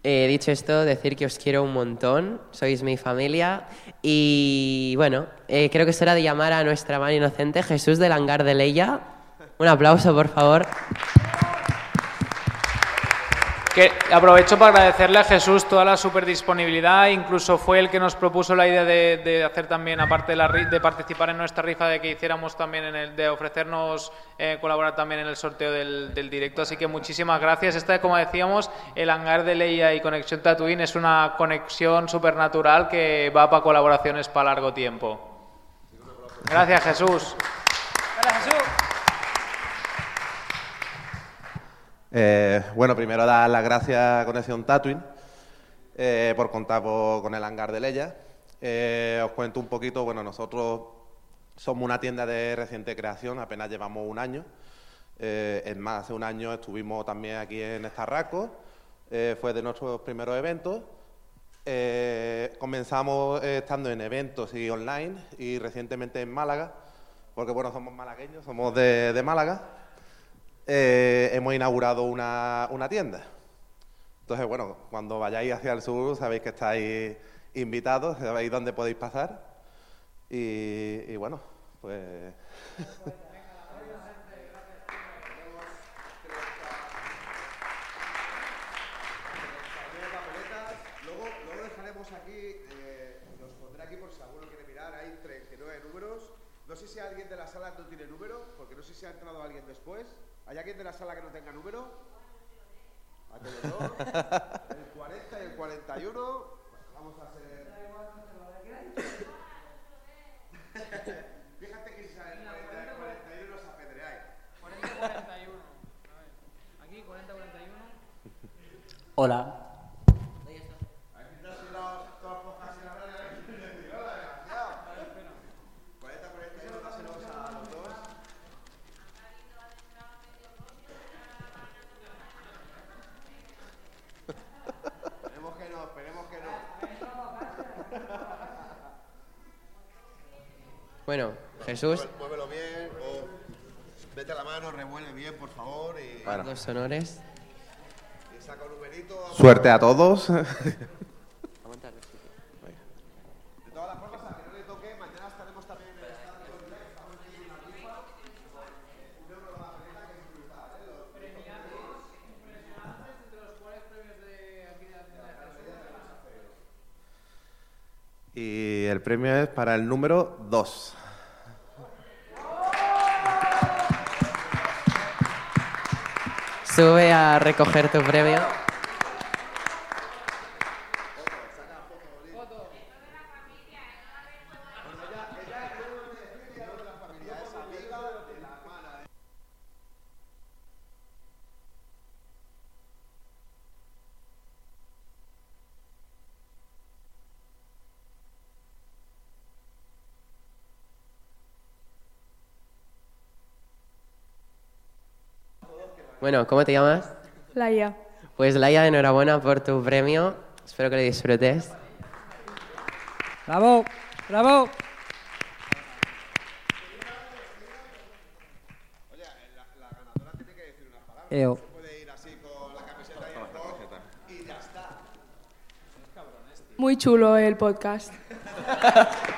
Eh, dicho esto, decir que os quiero un montón, sois mi familia y bueno, eh, creo que es hora de llamar a nuestra mano inocente, Jesús del hangar de Leia. Un aplauso, por favor. Que aprovecho para agradecerle a Jesús toda la super disponibilidad, incluso fue el que nos propuso la idea de, de hacer también, aparte de, la, ri- de participar en nuestra rifa, de que hiciéramos también, en el, de ofrecernos eh, colaborar también en el sorteo del, del directo. Así que muchísimas gracias. Esta, como decíamos, el hangar de Leia y Conexión Tatooine es una conexión supernatural que va para colaboraciones para largo tiempo. Gracias, Jesús. Eh, bueno, primero dar las gracias a Conexión Tatooine eh, por contar con el hangar de Leia. Eh, os cuento un poquito, bueno, nosotros somos una tienda de reciente creación, apenas llevamos un año. Eh, es más, hace un año estuvimos también aquí en Estarraco, eh, fue de nuestros primeros eventos. Comenzamos estando en eventos y online y recientemente en Málaga, porque bueno, somos malagueños, somos de Málaga. Eh, hemos inaugurado una, una tienda. Entonces, bueno, cuando vayáis hacia el sur sabéis que estáis invitados, sabéis dónde podéis pasar. Y, y bueno, pues... Luego, luego dejaremos aquí, eh, los pondré aquí por si alguno quiere mirar, hay 39 números. No sé si alguien de la sala no tiene número, porque no sé si ha entrado alguien después. ¿Hay alguien de la sala que no tenga número? ¿A todos dos? El 40 y el 41. Vamos a hacer... Fíjate que si sale el 40 y el 41 os apedreáis. 40-41. Aquí, 40-41. Hola. Bueno, Jesús, Muévelo bien, o vete la mano, revuelve bien, por favor, y, los honores. y saca un numerito. Suerte a todos. De todas las formas, a que no le toque, mañana estaremos también en el estadio. Estamos haciendo una rifa. Un euro de la pelota que es brutal, ¿eh? Los Y el premio es para el número 2. Sube a recoger tu premio. Bueno, ¿cómo te llamas? Laia. Pues Laia, enhorabuena por tu premio. Espero que lo disfrutes. Bravo, bravo. Eo. Muy chulo el podcast.